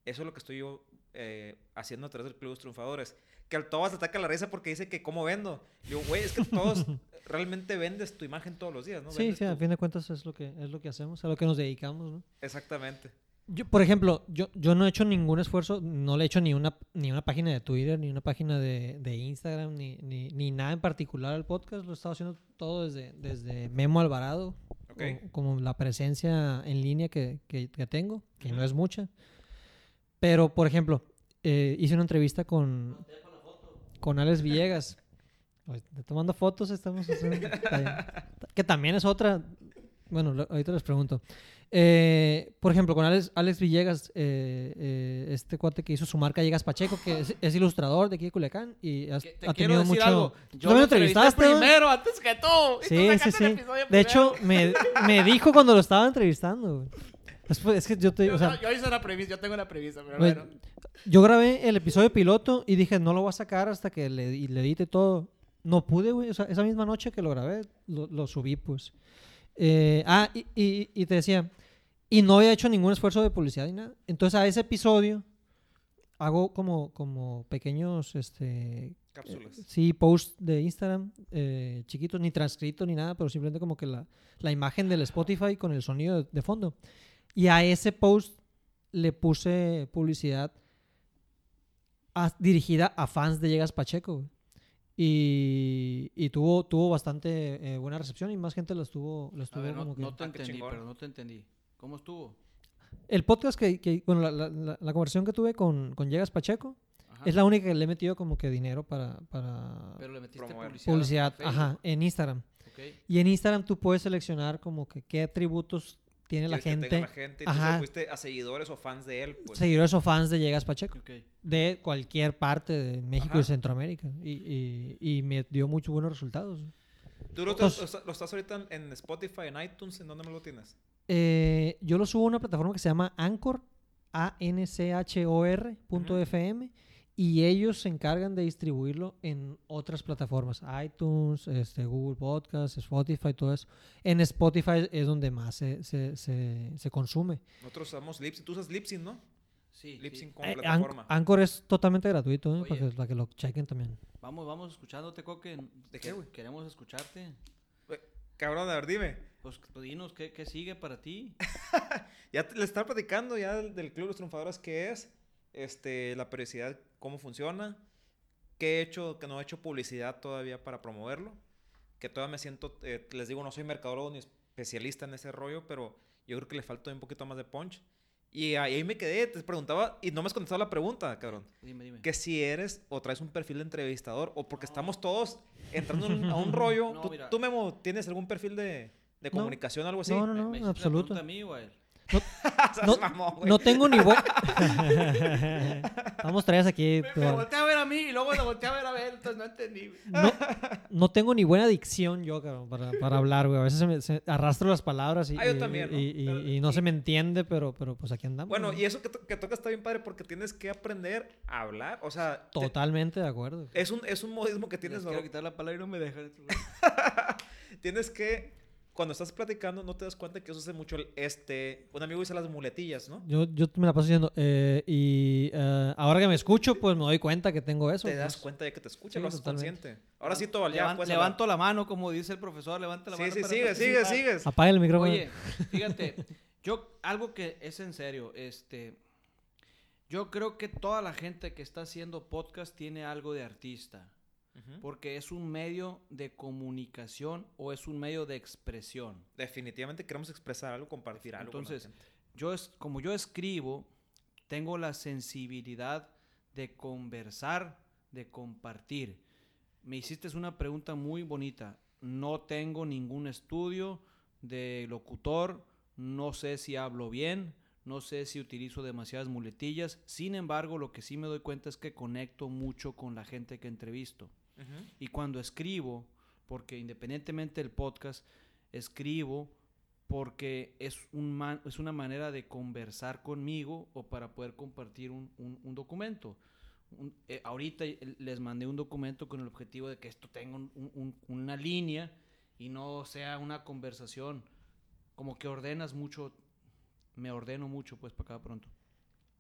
Eso es lo que estoy yo eh, haciendo a través del Club de los Triunfadores. Que al Tobas ataca la risa porque dice que cómo vendo. Digo, güey, es que todos realmente vendes tu imagen todos los días, ¿no? Sí, Vendes sí, a tu- fin de cuentas es lo que es lo que hacemos, a lo que nos dedicamos, ¿no? Exactamente. Yo, por ejemplo, yo, yo no he hecho ningún esfuerzo, no le he hecho ni una, ni una página de Twitter, ni una página de, de Instagram, ni, ni, ni nada en particular al podcast. Lo he estado haciendo todo desde, desde Memo Alvarado, Ok. o- como la presencia en línea que, que- que tengo, que no es mucha. Pero, por ejemplo, eh, hice una entrevista con, con Alex Villegas. Tomando fotos estamos haciendo- que también es otra bueno, lo- ahorita les pregunto. Eh, por ejemplo, con Alex, Alex Villegas, eh, eh, este cuate que hizo su marca Llegas Pacheco, que es, es ilustrador de aquí de Culiacán y has- Te ha tenido decir mucho... algo. ¿Tú Yo lo entrevistaste, primero antes que tú. y tú Sí, sí, sí. De hecho, me, me dijo cuando lo estaba entrevistando. Después, es que yo te... Yo, O sea, yo hice la premisa, yo tengo la premisa, pero bueno. Yo grabé el episodio piloto y dije, no lo voy a sacar hasta que le, le edite todo. No pude, güey. O sea, esa misma noche que lo grabé, lo, lo subí, pues. Ah, y, y- y te decía, y no había hecho ningún esfuerzo de publicidad ni nada. Entonces, a ese episodio hago como, como pequeños, este... Cápsulas. Sí, posts de Instagram, eh, chiquitos, ni transcritos ni nada, pero simplemente como que la, la imagen del Spotify con el sonido de, de fondo. Y a ese post le puse publicidad a- dirigida a fans de Llegas Pacheco. Y, y tuvo, tuvo bastante eh, buena recepción y más gente lo estuvo, lo estuvo ver, no, como que... no te entendí, pero no te entendí. ¿Cómo estuvo? El podcast que, que- bueno, la, la- la- conversación que tuve con, con Llegas Pacheco Ajá. es la única que le he metido como que dinero para, para Pero le metiste publicidad. publicidad, en ajá, en Instagram. ¿ok? Y en Instagram tú puedes seleccionar como que qué atributos tiene la que gente, tenga la gente. Entonces Ajá. fuiste a seguidores o fans de él, pues. seguidores o fans de Llegas Pacheco, Ok. de cualquier parte de México y Ajá. Centroamérica. Y, y- y me dio muchos buenos resultados. ¿Tú lo, Entonces- lo estás ahorita en Spotify, en iTunes? ¿En dónde me lo tienes? Eh, yo lo subo a una plataforma que se llama Anchor, A-N-C-H-O-R punto Ujú. FM, y ellos se encargan de distribuirlo en otras plataformas, iTunes, este, Google Podcasts, Spotify, todo eso. En Spotify es donde más se, se, se- se consume. Nosotros usamos Lipsyn. Tú usas Lipsyn, ¿no? Sí, Lipsyn sí. como Eh, An- plataforma. Anchor es totalmente gratuito, ¿eh? para, que, para que lo chequen también. Vamos, vamos escuchándote, Coque. ¿De qué, Que- güey? Queremos escucharte. Cabrón, a ver, dime. Pues pues, dinos, ¿qué, qué sigue para ti? Ya te- le estaba platicando ya del, del Club de los Triunfadores qué es, este, la periodicidad, cómo funciona, qué he hecho, que no he hecho publicidad todavía para promoverlo, que todavía me siento, eh, les digo, no soy mercadólogo ni especialista en ese rollo, pero yo creo que le falta un poquito más de punch. Y ahí, me quedé, te preguntaba, y no me has contestado la pregunta, cabrón. Dime, dime. Que si eres o traes un perfil de entrevistador, o porque estamos todos entrando a un rollo. No, ¿Tú, tú, Memo, tienes algún perfil de, de No. comunicación o algo así? No, no, ¿Me- no, me en absoluto. a mí No, mamón, no tengo ni buen... Vamos tres aquí. Me, volteé a ver a mí y luego lo volteé a ver a ver, entonces no entendí. güey. no, no tengo ni buena dicción yo, cabrón, para, para hablar, güey. A veces se me, se- arrastro las palabras y, Ah, yo y- también, ¿no? y- y- Pero- y no y- se me entiende, pero, pero pues aquí andamos. Bueno, güey. y eso que, to- que toca está bien padre porque tienes que aprender a hablar. O sea, te- Totalmente de acuerdo. es, un, es un modismo que tienes. quiero ¿no? quitar la palabra y no me dejan. Tienes que, cuando estás platicando, no te das cuenta que eso hace mucho el este. Un amigo dice las muletillas, ¿no? Yo, yo me la paso diciendo, eh, y eh, ahora que me escucho, pues me doy cuenta que tengo eso. te das pues. cuenta de que te escucha, Sí, lo haces totalmente. consciente. Ahora sí, todo ya Levan- puedes levanto la mano, como dice el profesor, levanta la hablar. mano. Sí, sí, sigue, sigue, sigues. Apaga el micrófono. Oye, fíjate, yo, algo que es en serio, este, yo creo que toda la gente que está haciendo podcast tiene algo de artista, Porque es un medio de comunicación o es un medio de expresión. Definitivamente queremos expresar algo, compartir algo. con la Entonces, gente. yo es, como yo escribo, tengo la sensibilidad de conversar, de compartir. Me hiciste una pregunta muy bonita. No tengo ningún estudio de locutor, no sé si hablo bien, no sé si utilizo demasiadas muletillas. Sin embargo, lo que sí me doy cuenta es que conecto mucho con la gente que entrevisto. Ujú. Y cuando escribo, porque independientemente del podcast, escribo porque es, un man- es una manera de conversar conmigo o para poder compartir un, un- un documento. Un- eh, ahorita les mandé un documento con el objetivo de que esto tenga un- un- un- una línea y no sea una conversación. Como que ordenas mucho, me ordeno mucho pues para acá pronto.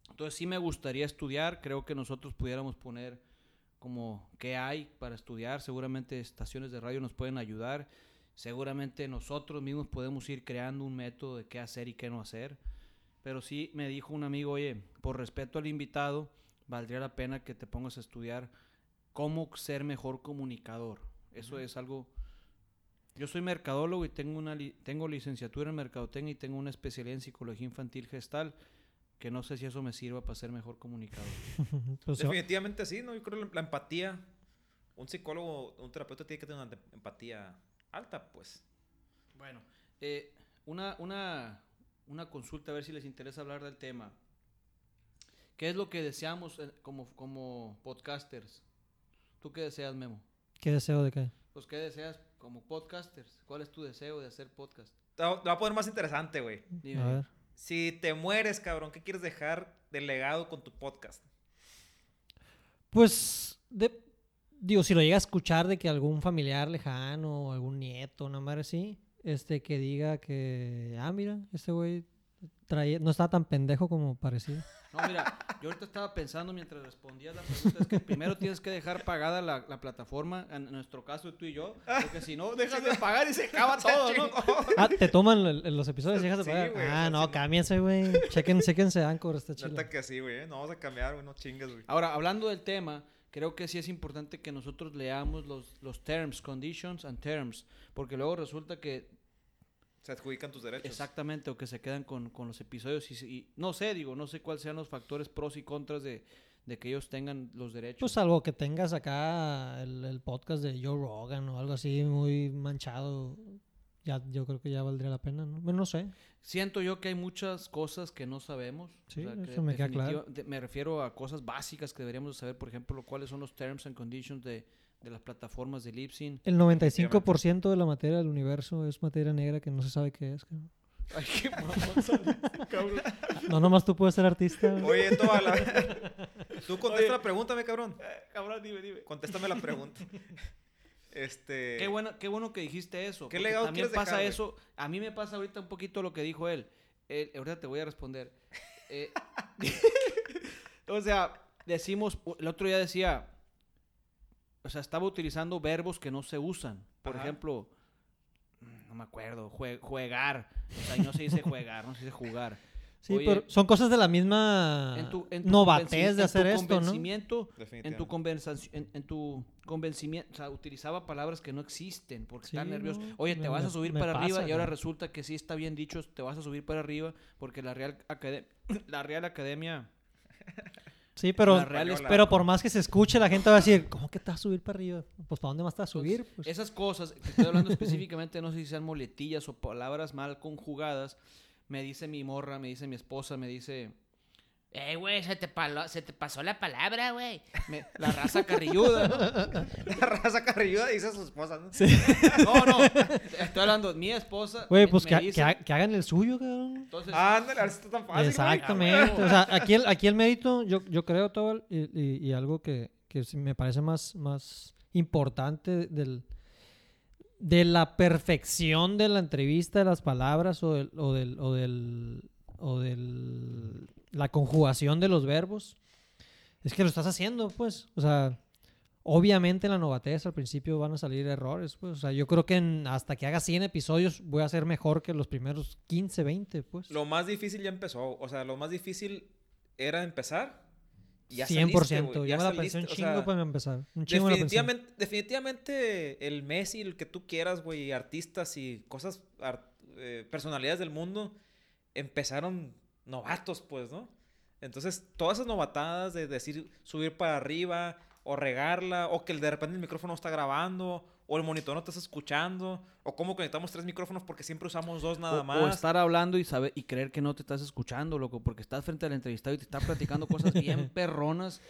Entonces sí me gustaría estudiar, creo que nosotros pudiéramos poner como qué hay para estudiar. Seguramente estaciones de radio nos pueden ayudar. Seguramente nosotros mismos podemos ir creando un método de qué hacer y qué no hacer. Pero sí me dijo un amigo, oye, por respeto al invitado, valdría la pena que te pongas a estudiar cómo ser mejor comunicador. Eso es algo... Yo soy mercadólogo y tengo, una li- tengo licenciatura en mercadotecnia y tengo una especialidad en psicología infantil gestal, que no sé si eso me sirva para ser mejor comunicador. Pues, Definitivamente sí, ¿no? Yo creo que la empatía, un psicólogo, un terapeuta tiene que tener una empatía alta, pues. Bueno, eh, Una, una, una consulta, a ver si les interesa hablar del tema. ¿Qué es lo que deseamos eh, como, como podcasters? ¿Tú qué deseas, Memo? ¿Qué deseo de qué? Pues, ¿qué deseas como podcasters? ¿Cuál es tu deseo de hacer podcast? Te va a poner más interesante, güey. Dime. A ver. Si te mueres, cabrón, ¿qué quieres dejar de legado con tu podcast? Pues, de- digo, si lo llega a escuchar de que algún familiar lejano, o algún nieto, una madre así, este, que diga que, ah, mira, este güey traía, no estaba tan pendejo como parecía. No, mira, yo ahorita estaba pensando mientras respondías la pregunta, es que primero tienes que dejar pagada la, la plataforma, en nuestro caso tú y yo, porque si no, dejas de pagar y se acaba todo, ¿no? Ah, te toman el- los episodios y dejas de Sí, pagar. o ah, no, cámbiense, güey. Chequen, chequense Anchor, está chido. Neta que sí, güey. ¿eh? No vamos a cambiar, güey. No chingas, güey. Ahora, hablando del tema, creo que sí es importante que nosotros leamos los, los terms, conditions and terms, porque luego resulta que Se adjudican tus derechos. exactamente o que se quedan con, con los episodios y, y no sé, digo, no sé cuáles sean los factores pros y contras de, de que ellos tengan los derechos. Pues salvo que tengas acá el, el podcast de Joe Rogan o algo así muy manchado, ya, yo creo que ya valdría la pena, ¿no? Bueno, no sé. Siento yo que hay muchas cosas que no sabemos. Sí, que eso me queda claro. me refiero a cosas básicas que deberíamos de saber, por ejemplo, cuáles son los terms and conditions de, de las plataformas de Libsyn. El 95% de la materia del universo es materia negra que no se sabe qué es. cabrón. Ay, qué mamón cabrón. No, nomás tú puedes ser artista. Oye, tú, a la... Tú contesta Oye. la pregunta, cabrón. Cabrón, dime, dime. Contéstame la pregunta. Este... Qué bueno, qué bueno que dijiste eso. ¿Qué legado también quieres pasa dejar, güey? eso. A mí me pasa ahorita un poquito lo que dijo él. Él- ahorita te voy a responder. Eh, o sea, decimos, el otro día decía, o sea, estaba utilizando verbos que no se usan. Por Ajá. ejemplo, mm, no me acuerdo, jue- juegar. O sea, y no se dice jugar, no se dice jugar. Sí, Oye, pero son cosas de la misma En tu, en tu novatez de hacer esto, ¿no? convencimiento, en tu conversación, en, en tu convencimiento, o sea, utilizaba palabras que no existen porque Sí, está nervioso. no, Oye, te me- vas a subir para arriba y ahora resulta que sí está bien dicho, te vas a subir para arriba porque la Real la Real Academia, Sí, pero, pero por más que se escuche, la gente va a decir, ¿cómo que te vas a subir para arriba? Pues ¿para dónde más te vas a subir? Pues, esas cosas, que estoy hablando específicamente, no sé si sean muletillas o palabras mal conjugadas, me dice mi morra, me dice mi esposa, me dice... Eh, güey, se te, palo- se te pasó la palabra, güey. la raza carrilluda, ¿no? La raza carrilluda dice a su esposa, ¿no? No, no, estoy hablando, mi esposa... Güey, pues me que, dice- que ha- que hagan el suyo, cabrón. Entonces, Ándale, a ver si está tan fácil, güey. Exactamente. O sea, aquí el, aquí el mérito, yo, yo creo todo, el- y, y- y algo que, que sí me parece más, más importante del, de la perfección de la entrevista, de las palabras o del, o del, o del, o del- la conjugación de los verbos, es que lo estás haciendo, pues. O sea, obviamente en la novatez al principio van a salir errores, pues. O sea, yo creo que en- hasta que haga 100 episodios voy a ser mejor que los primeros 15, 20, pues. Lo más difícil ya empezó. O sea, lo más difícil era empezar. Y ya 100%. saliste, ya me la pensé un o chingo sea, para empezar. Un chingo me la. Definitivamente, definitivamente el Messi, el que tú quieras, güey, artistas y cosas, eh, personalidades del mundo, empezaron novatos, pues, ¿no? Entonces, todas esas novatadas de decir subir para arriba, o regarla, o que de repente el micrófono no está grabando, o el monitor no estás escuchando, o cómo conectamos tres micrófonos porque siempre usamos dos nada o, más. o estar hablando y saber y creer que no te estás escuchando, loco, porque estás frente al entrevistado y te está platicando cosas bien perronas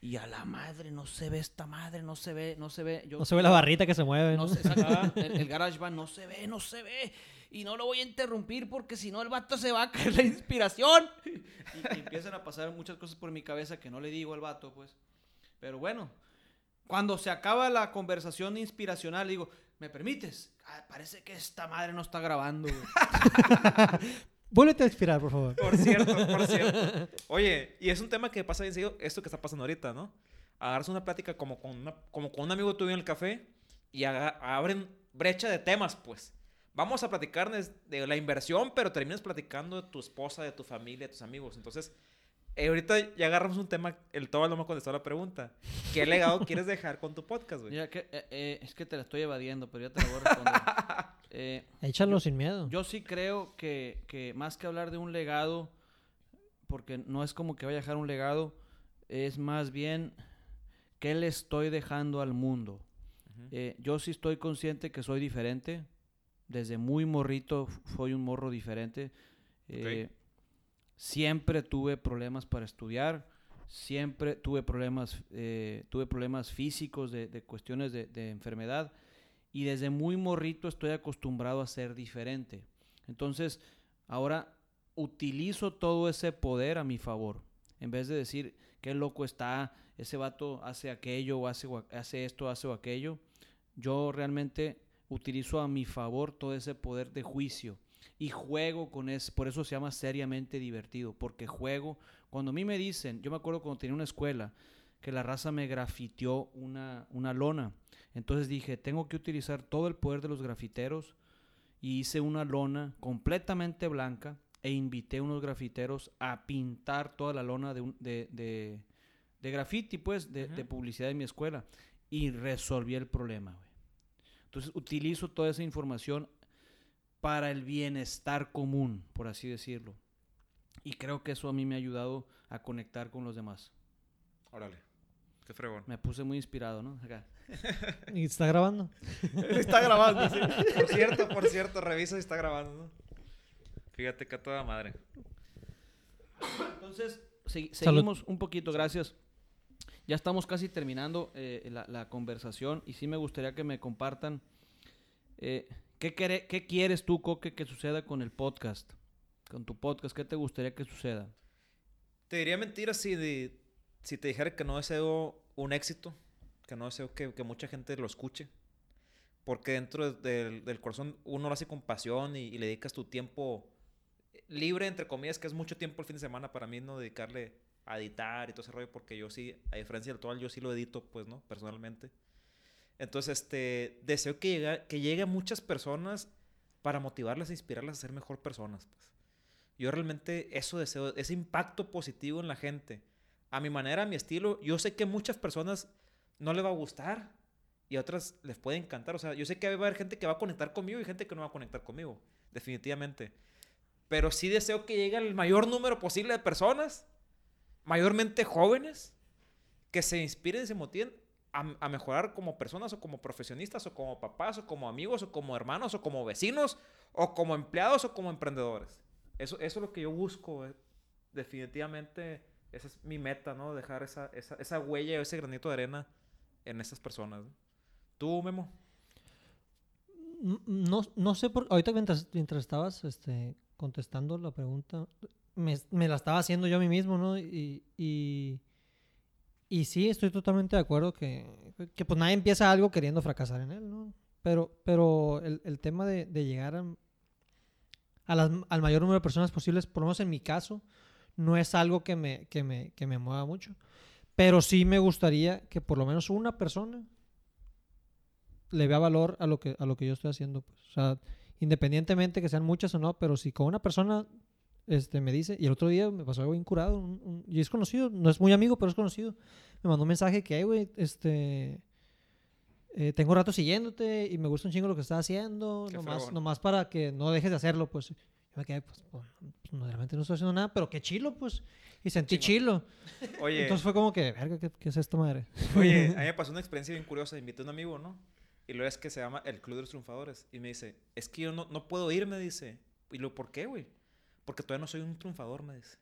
y a la madre no se ve esta madre, no se ve, no se ve. Yo, No se ve la barrita que se mueve, no ¿no? se- exacto, el, el GarageBand no se ve, no se ve. Y no lo voy a interrumpir porque si no el vato se va a caer la inspiración. Y, y empiezan a pasar muchas cosas por mi cabeza que no le digo al vato, pues. Pero bueno, cuando se acaba la conversación inspiracional, digo, ¿me permites? Ah, parece que esta madre no está grabando. Vuélvete a inspirar, por favor. Por cierto, por cierto. Oye, y es un tema que pasa bien seguido, esto que está pasando ahorita, ¿no? Agarras una plática como con, una- como con un amigo tuyo en el café y abren brecha de temas, pues. Vamos a platicar de, la inversión, pero terminas platicando de tu esposa, de tu familia, de tus amigos. Entonces, eh, ahorita ya agarramos un tema, el Tobal no me contestó la pregunta. ¿Qué legado quieres dejar con tu podcast, güey? Mira, que, eh, eh, es que te la estoy evadiendo, pero ya te la voy a responder. Eh, Échalo sin miedo. Yo sí creo que, que más que hablar de un legado, porque no es como que vaya a dejar un legado, es más bien qué le estoy dejando al mundo. Eh, yo sí estoy consciente que soy diferente. Desde muy morrito f- soy un morro diferente. Eh, siempre tuve problemas para estudiar. Siempre tuve problemas, eh, tuve problemas físicos de, de cuestiones de, de enfermedad. Y desde muy morrito estoy acostumbrado a ser diferente. Entonces, ahora utilizo todo ese poder a mi favor. En vez de decir, qué loco está, ese vato hace aquello, o hace, hace esto, hace o aquello. Yo realmente utilizo a mi favor todo ese poder de juicio y juego con eso. Por eso se llama seriamente divertido, porque juego. Cuando a mí me dicen, yo me acuerdo cuando tenía una escuela, que la raza me grafiteó una, una lona. Entonces dije, tengo que utilizar todo el poder de los grafiteros y hice una lona completamente blanca e invité a unos grafiteros a pintar toda la lona de, un- de, de, de graffiti, pues, de, de publicidad de mi escuela. Y resolví el problema. Entonces utilizo toda esa información para el bienestar común, por así decirlo. Y creo que eso a mí me ha ayudado a conectar con los demás. Órale. Qué fregón. Me puse muy inspirado, ¿no? Acá. ¿Y está grabando? está grabando, sí. Por cierto, por cierto, revisa si está grabando, ¿no? Fíjate que a toda madre. Entonces, se- Salud. seguimos un poquito, gracias. Ya estamos casi terminando eh, la, conversación y sí me gustaría que me compartan eh, ¿qué, qué quieres tú, Coque, que suceda con el podcast, con tu podcast, ¿qué te gustaría que suceda? Te diría mentira si, si te dijera que no deseo un éxito, que no deseo que, mucha gente lo escuche. Porque dentro de- del, del corazón uno lo hace con pasión y, y le dedicas tu tiempo libre, entre comillas, que es mucho tiempo el fin de semana para mí, no dedicarle a editar y todo ese rollo, porque yo sí, a diferencia del actual, yo sí lo edito, pues, ¿no? Personalmente. Entonces, este, deseo que llegue, que llegue a muchas personas para motivarlas e inspirarlas a ser mejor personas, pues. Yo realmente eso deseo, ese impacto positivo en la gente. A mi manera, a mi estilo, yo sé que muchas personas no les va a gustar y a otras les puede encantar. O sea, yo sé que va a haber gente que va a conectar conmigo y gente que no va a conectar conmigo, definitivamente. Pero sí deseo que llegue el mayor número posible de personas, mayormente jóvenes, que se inspiren se motiven a, mejorar como personas o como profesionistas o como papás o como amigos o como hermanos o como vecinos o como empleados o como emprendedores. Eso, es lo que yo busco. eh. Definitivamente, esa es mi meta, ¿no? Dejar esa, esa, esa huella, ese granito de arena en esas personas. ¿Tú, Memo? No, no sé por... Ahorita mientras, mientras estabas este, contestando la pregunta, me, me la estaba haciendo yo a mí mismo, ¿no? Y, y, y sí, estoy totalmente de acuerdo que, que pues nadie empieza algo queriendo fracasar en él, ¿no? Pero, pero el, el tema de, de llegar a, a las- al mayor número de personas posibles, por lo menos en mi caso, no es algo que me, que me, que me mueva mucho. Pero sí me gustaría que por lo menos una persona le vea valor a lo que, a lo que yo estoy haciendo. Pues. O sea, independientemente que sean muchas o no, pero si con una persona este, me dice, y el otro día me pasó algo incurado, un, un- y es conocido, no es muy amigo, pero es conocido, me mandó un mensaje que, güey, este, eh, tengo rato siguiéndote y me gusta un chingo lo que estás haciendo, Qué nomás, fregón. nomás para que no dejes de hacerlo, pues. Yo me quedé, pues, pues, no, realmente no estoy haciendo nada, pero qué chilo, pues. Y sentí chilo. Oye, Entonces fue como que, verga, ¿qué, qué es esta madre? oye, a mí me pasó una experiencia bien curiosa. Invité a un amigo, ¿no? Y luego es que se llama el Club de los Triunfadores. Y me dice, es que yo no, no puedo ir, me dice. Y luego, ¿por qué, güey? Porque todavía no soy un triunfador, me dice.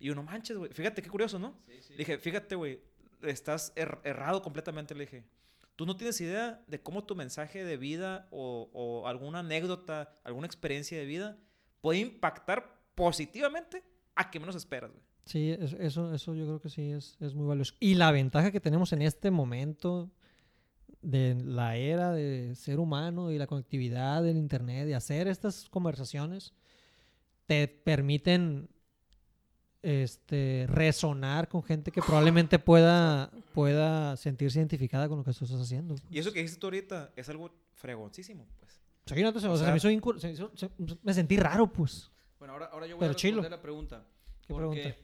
Y yo, no manches, güey. Fíjate qué curioso, ¿no? Le dije, fíjate, güey, estás er- errado completamente, le dije. Tú no tienes idea de cómo tu mensaje de vida o, o alguna anécdota, alguna experiencia de vida puede impactar positivamente a que menos esperas, güey. Sí, es- eso, eso yo creo que sí es, es muy valioso. Y la ventaja que tenemos en este momento de la era de ser humano y la conectividad del internet, de hacer estas conversaciones, te permiten este, resonar con gente que probablemente pueda, pueda sentirse identificada con lo que tú estás haciendo. Y eso que dijiste tú ahorita es algo fregoncísimo, pues. O sea, yo no te- o O sea, sea- me, hizo se hizo- se- me sentí raro, pues. Bueno, ahora, ahora yo voy Pero a responder chilo. la pregunta. ¿Qué porque pregunta?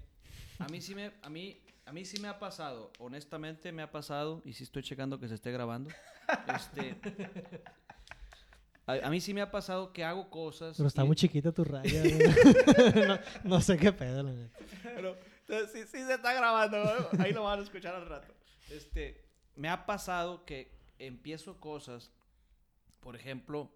A mí sí me, a mí, a mí sí me ha pasado, honestamente me ha pasado, y sí estoy checando que se esté grabando. este, a, a mí sí me ha pasado que hago cosas. Pero está y- muy chiquita tu raya. no, no sé qué pedo, la neta. Pero sí, sí se está grabando, ¿no? ahí lo van a escuchar al rato. Este, me ha pasado que empiezo cosas, por ejemplo,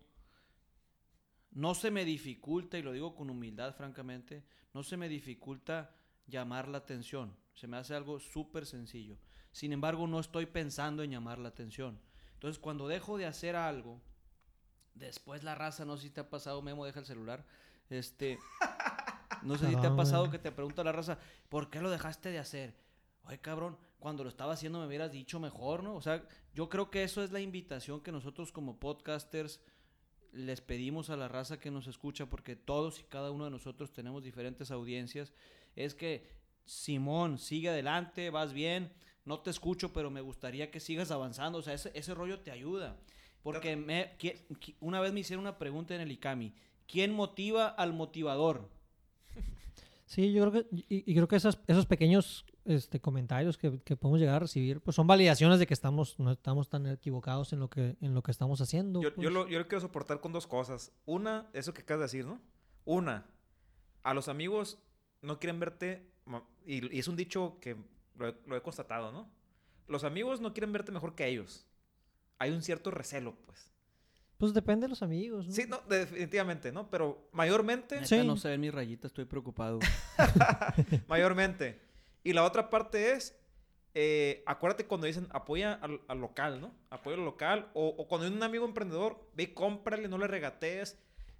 no se me dificulta, y lo digo con humildad, francamente, no se me dificulta llamar la atención. Se me hace algo súper sencillo. Sin embargo, no estoy pensando en llamar la atención. Entonces, cuando dejo de hacer algo, después la raza, no sé si te ha pasado, Memo, deja el celular. Este, no sé si te ha pasado que te pregunta la raza, ¿por qué lo dejaste de hacer? Oye, cabrón, cuando lo estaba haciendo me hubieras dicho mejor, ¿no? O sea, yo creo que eso es la invitación que nosotros como podcasters les pedimos a la raza que nos escucha, porque todos y cada uno de nosotros tenemos diferentes audiencias, es que Simón, sigue adelante, vas bien, no te escucho, pero me gustaría que sigas avanzando, o sea, ese, ese rollo te ayuda. Porque me, qui- una vez me hicieron una pregunta en el ICAMI, ¿quién motiva al motivador? Sí, yo creo que, y, y creo que esas- esos pequeños este, comentarios que, que podemos llegar a recibir, pues son validaciones de que estamos, no estamos tan equivocados en lo que, en lo que estamos haciendo. Yo, yo pues. lo, yo lo quiero soportar con dos cosas. Una, eso que acabas de decir, ¿no? Una, a los amigos no quieren verte, y, y es un dicho que lo he, lo he constatado, ¿no? Los amigos no quieren verte mejor que ellos. Hay un cierto recelo, pues. Pues depende de los amigos, ¿no? Sí, no, definitivamente, ¿no? Pero mayormente, Neta, Sí. no se ven mis rayitas, estoy preocupado. mayormente. Y la otra parte es, eh, acuérdate cuando dicen apoya al, al local, ¿no? Apoya al local. O, o cuando hay un amigo emprendedor, ve y cómprale, no le regatees.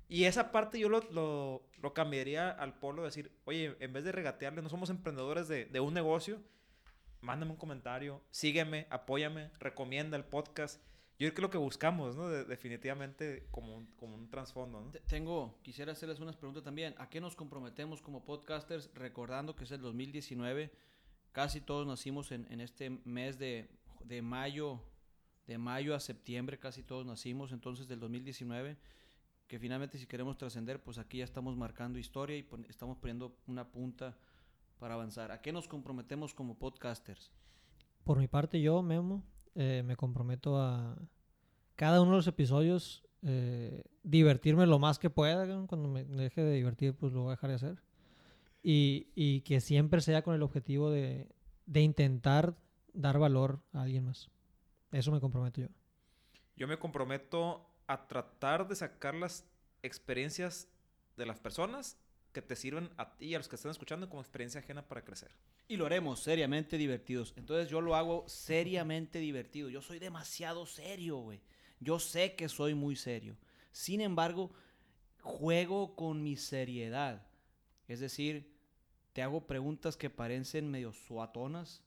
Y esa parte yo lo, lo, lo cambiaría al polo, decir, oye, en vez de regatearle, no somos emprendedores de, de un negocio, mándame un comentario, sígueme, apóyame, recomienda el podcast. Yo creo que lo que buscamos, ¿no? De- definitivamente como un, como un trasfondo, ¿no? Te- Tengo, quisiera hacerles unas preguntas también. ¿A qué nos comprometemos como podcasters? Recordando que es el 2019. Casi todos nacimos en, en este mes de, de mayo, de mayo a septiembre, casi todos nacimos entonces del 2019. Que finalmente si queremos trascender, pues aquí ya estamos marcando historia y estamos poniendo una punta para avanzar. ¿A qué nos comprometemos como podcasters? Por mi parte, yo, Memo, eh, me comprometo a cada uno de los episodios eh, divertirme lo más que pueda. ¿no? Cuando me deje de divertir, pues lo voy a dejar de hacer. Y, y que siempre sea con el objetivo de, de intentar dar valor a alguien más. Eso me comprometo yo. Yo me comprometo a tratar de sacar las experiencias de las personas que te sirven a ti y a los que están escuchando como experiencia ajena para crecer. Y lo haremos seriamente divertidos. Entonces yo lo hago seriamente divertido. Yo soy demasiado serio, güey. Yo sé que soy muy serio. Sin embargo, juego con mi seriedad. Es decir, te hago preguntas que parecen medio suatonas,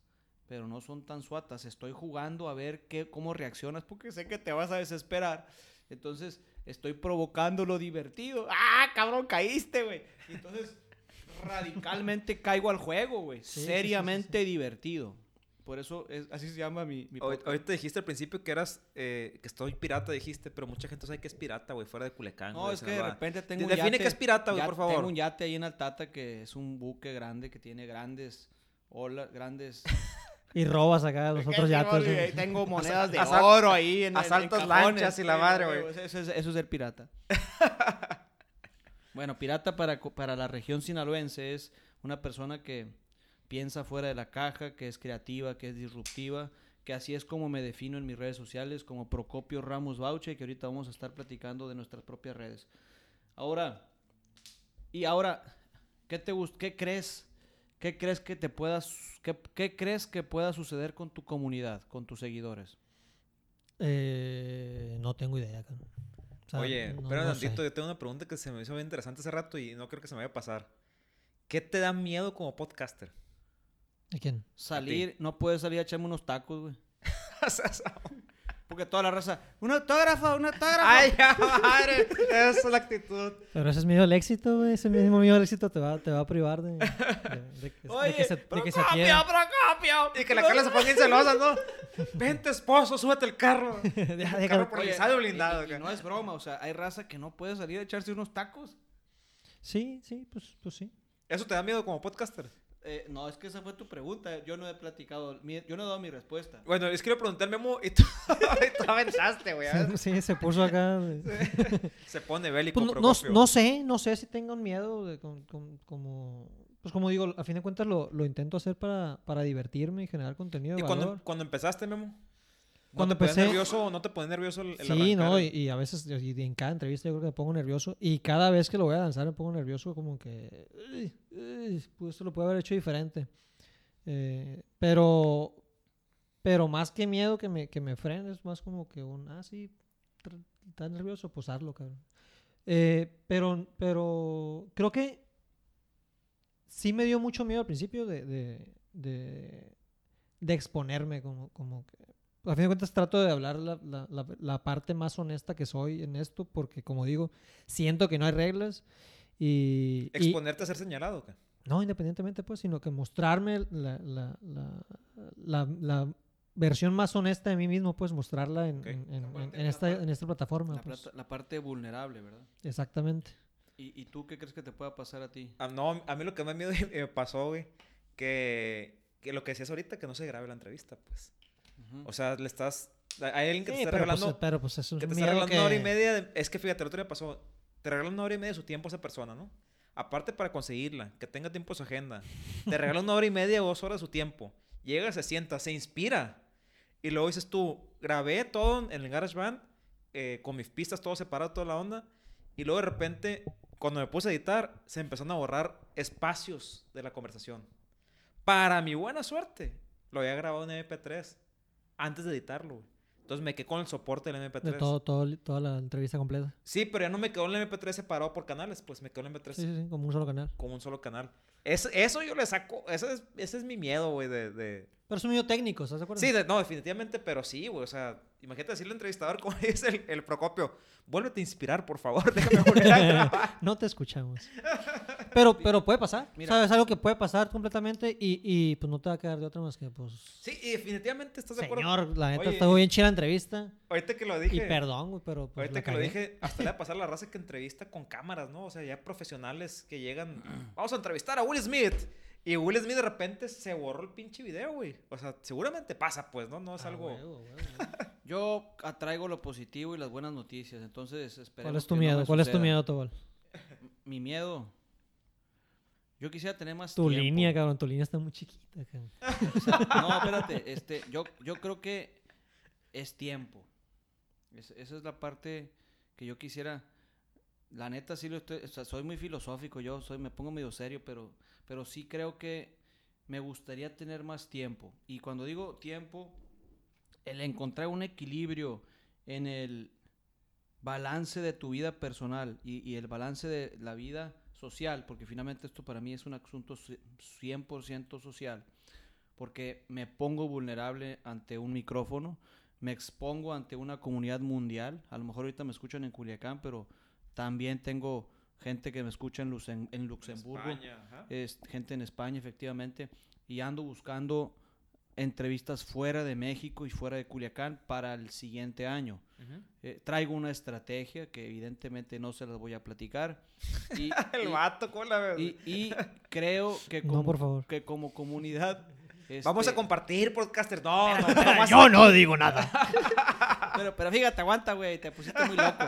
pero no son tan suatas. Estoy jugando a ver qué, cómo reaccionas porque sé que te vas a desesperar. Entonces, estoy provocando lo divertido. ¡Ah, cabrón, caíste, güey! Y entonces, radicalmente caigo al juego, güey. Sí, sí, sí, sí, Seriamente divertido. Por eso, es, así se llama mi, mi Hoy- podcast. Ahorita dijiste al principio que eras, eh, que estoy pirata, dijiste, pero mucha gente sabe que es pirata, güey, fuera de Culiacán. No, es que de repente tengo un Define yate. qué es pirata, güey, ya- por favor. Tengo un yate ahí en Altata que es un buque grande que tiene grandes olas, grandes... Y robas acá a los otros. Ahí güey. tengo monedas de asal- oro ahí en cajones. lanchas y la madre, güey. Eso es, eso es ser pirata. bueno, pirata para, para la región sinaloense es una persona que piensa fuera de la caja, que es creativa, que es disruptiva, que así es como me defino en mis redes sociales, como Procopio Ramos Bauche, que ahorita vamos a estar platicando de nuestras propias redes. Ahora, y ahora, ¿qué te gust- qué crees? ¿Qué crees que te puedas, qué, qué crees que pueda suceder con tu comunidad, con tus seguidores? Eh, no tengo idea. cabrón. O sea, Oye, no- espera no un tantito, yo tengo una pregunta que se me hizo bien interesante hace rato y no creo que se me vaya a pasar. ¿Qué te da miedo como podcaster? ¿A quién? Salir, no puedes salir a echarme unos tacos, güey. Porque toda la raza, un autógrafo, un autógrafo. ¡Ay, ya, madre! Esa es la actitud. Pero ese es miedo al éxito, güey. Ese mismo miedo al éxito te va, te va a privar de, de- de que, de Oye, que se, de que se Procopio, adquiera. Procopio. Y que la Carla se ponga bien celosa, ¿no? Vente, esposo, súbete el carro. Deja- deja- Carro por Oye, blindado, y- blindado. y- no es broma, o sea, hay raza que no puede salir a echarse unos tacos. Sí, sí, pues, pues sí. ¿Eso te da miedo como podcaster? Eh, no, es que esa fue tu pregunta. Yo no he platicado, mi- yo no he dado mi respuesta. Bueno, es que le pregunté al Memo y tú, y tú aventaste, güey. Sí, se puso acá. Se pone bélico, Pues no, no, sé, no sé si tengan miedo de con- con- como... Pues como digo, a fin de cuentas lo, lo intento hacer para, para divertirme y generar contenido de ¿Y valor. cuando, cuando empezaste, Memo? Cuando ¿No te empecé... nervioso, ¿No te pone nervioso el, el Sí, no, y, y a veces y en cada entrevista yo creo que me pongo nervioso y cada vez que lo voy a lanzar me pongo nervioso como que, "Uy, uy, pues esto lo puedo haber hecho diferente. Eh, pero, pero más que miedo que me, que me frene, es más como que un, ah, sí, estás nervioso, pues hazlo, cabrón. Eh, pero, pero creo que sí me dio mucho miedo al principio de, de, de, de exponerme como, como que a fin de cuentas trato de hablar la, la- la- la parte más honesta que soy en esto porque como digo, siento que no hay reglas y... y- ¿Exponerte a ser señalado? ¿qué? no, independientemente pues, sino que mostrarme la, la, la, la- la versión más honesta de mí mismo, pues mostrarla en, Ok. en- en- en- en esta, en esta plataforma. La, pues. plata- la parte vulnerable, ¿verdad? Exactamente. ¿Y, ¿Y tú qué crees que te pueda pasar a ti? Ah, no, a mí lo que más miedo me pasó, güey, que, que lo que decías ahorita, que no se grabe la entrevista, pues. Ujú. O sea, le estás... Hay alguien que te Sí, está pero, pues, regalando... pero pues eso es que te un está regalando una hora y que- media. de- es que fíjate, el otro día pasó. Te regalan una hora y media de su tiempo esa persona, ¿no? Aparte para conseguirla, que tenga tiempo su agenda. Te regalan una hora y media o dos horas de su tiempo. Llega, se sienta, se inspira. Y luego dices tú, grabé todo en el GarageBand, eh, con mis pistas todo separado, toda la onda. Y luego de repente, cuando me puse a editar, se empezaron a borrar espacios de la conversación. Para mi buena suerte, lo había grabado en MP3 antes de editarlo. güey. Entonces me quedé con el soporte del MP3. De todo, todo, toda la entrevista completa. Sí, pero ya no me quedó el MP3 separado por canales, pues me quedó el MP3 Sí, sí, sí, como un solo canal. como un solo canal. Es, eso yo le saco, ese es, ese es mi miedo, güey, de, de- Pero es un miedo técnico, ¿estás de acuerdo? Sí, de- no, definitivamente, pero sí, güey, o sea, imagínate decirle al entrevistador como el, el Procopio, vuélvete a inspirar, por favor, déjame volver a grabar. no te escuchamos. Pero, pero puede pasar. Mira. ¿Sabes? Algo que puede pasar completamente y, y pues no te va a quedar de otra más que, pues. Sí, y definitivamente estás de acuerdo. Señor, la neta estuvo bien chida la entrevista. Ahorita que lo Y dije, perdón, güey, pero. Pues, ahorita que lo dije, hasta le va a pasar la raza que entrevista con cámaras, ¿no? O sea, ya profesionales que llegan, vamos a entrevistar a Will Smith. Y Will Smith de repente se borró el pinche video, güey. O sea, seguramente pasa, pues, ¿no? No es Ah, algo... huevo, huevo, huevo. Yo atraigo lo positivo y las buenas noticias, entonces esperemos ¿Cuál es tu que miedo? ¿Cuál es tu miedo, Tobal? Mi miedo. Yo quisiera tener más Tu tiempo. línea, cabrón. Tu línea está muy chiquita, cabrón. No, espérate, este, yo, yo creo que es tiempo. Es- esa es la parte que yo quisiera. La neta sí lo estoy, o sea, soy muy filosófico, yo soy, me pongo medio serio, pero, pero sí creo que me gustaría tener más tiempo. Y cuando digo tiempo, el encontrar un equilibrio en el balance de tu vida personal y, y el balance de la vida social, porque finalmente esto para mí es un asunto ci- 100% social, porque me pongo vulnerable ante un micrófono, me expongo ante una comunidad mundial, a lo mejor ahorita me escuchan en Culiacán, pero también tengo gente que me escucha en, Luxem- en Luxemburgo, España, ajá. es gente en España, efectivamente, y ando buscando entrevistas fuera de México y fuera de Culiacán para el siguiente año. Eh, traigo una estrategia que evidentemente no se las voy a platicar. Y, El y- vato con la... y- y creo que No, como, por favor. que como comunidad... Vamos a este, compartir, podcaster. No, no, no. Yo no digo nada. Pero, pero fíjate, aguanta, güey, te pusiste muy loco.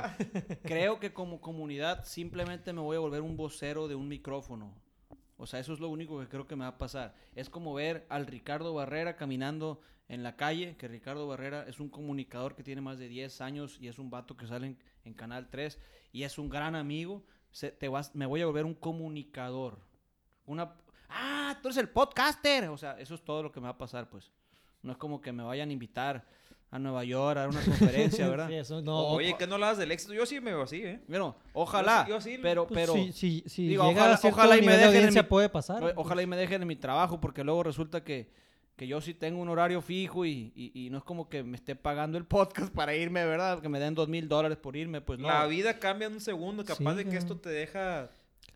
Creo que como comunidad simplemente me voy a volver un vocero de un micrófono. O sea, eso es lo único que creo que me va a pasar. Es como ver al Ricardo Barrera caminando en la calle, que Ricardo Barrera es un comunicador que tiene más de 10 años y es un vato que sale en, Canal 3 y es un gran amigo. Te vas, me voy a volver un comunicador. Una... Ah, tú eres el podcaster. O sea, eso es todo lo que me va a pasar, pues. No es como que me vayan a invitar a Nueva York a dar una conferencia, ¿verdad? Sí, eso no. Oye, que no hablas del éxito. Yo sí me veo así, ¿eh? Bueno, ojalá, Yo sí- yo sí- pero, Pues pero, si, si, si digo, llega ojalá- ojalá y me de dejen en audiencia mi- puede pasar. ojalá y me dejen en mi trabajo, porque luego resulta que, que yo sí tengo un horario fijo y, y- y no es como que me esté pagando el podcast para irme, ¿verdad? Que me den dos mil dólares por irme, pues no. La vida cambia en un segundo. Capaz Sí, de que esto te deja...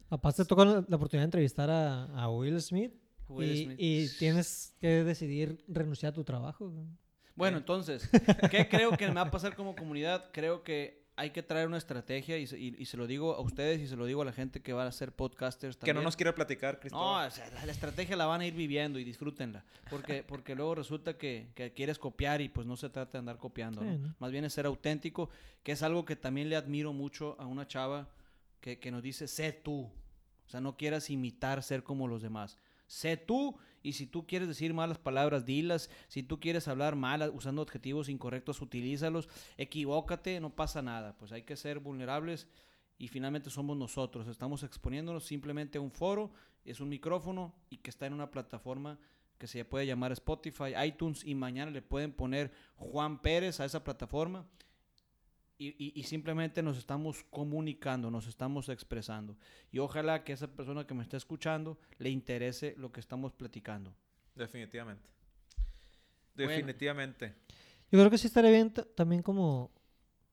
Aparte te toca la la oportunidad de entrevistar a, a Will Smith. Will y, Smith. y tienes que decidir renunciar a tu trabajo. güey. Bueno, entonces, ¿qué creo que me va a pasar como comunidad? Creo que hay que traer una estrategia y se, y- y se lo digo a ustedes y se lo digo a la gente que va a ser podcasters Que también. no nos quiere platicar, No, Cristóbal. o sea, la, la estrategia la van a ir viviendo y disfrútenla. Porque, porque luego resulta que, que quieres copiar y pues no se trata de andar copiando. ¿no? ¿no? Más bien es ser auténtico, que es algo que también le admiro mucho a una chava que, que nos dice, sé tú. O sea, no quieras imitar ser como los demás. Sé tú Y si tú quieres decir malas palabras, dilas. Si tú quieres hablar mal usando adjetivos incorrectos, utilízalos. Equivócate, no pasa nada. Pues hay que ser vulnerables y finalmente somos nosotros. Estamos exponiéndonos simplemente a un foro, es un micrófono y que está en una plataforma que se puede llamar Spotify, iTunes y mañana le pueden poner Juan Pérez a esa plataforma y, y, simplemente nos estamos comunicando, nos estamos expresando. Y ojalá que esa persona que me está escuchando le interese lo que estamos platicando. Definitivamente. Definitivamente. Yo creo que sí estaría bien también como...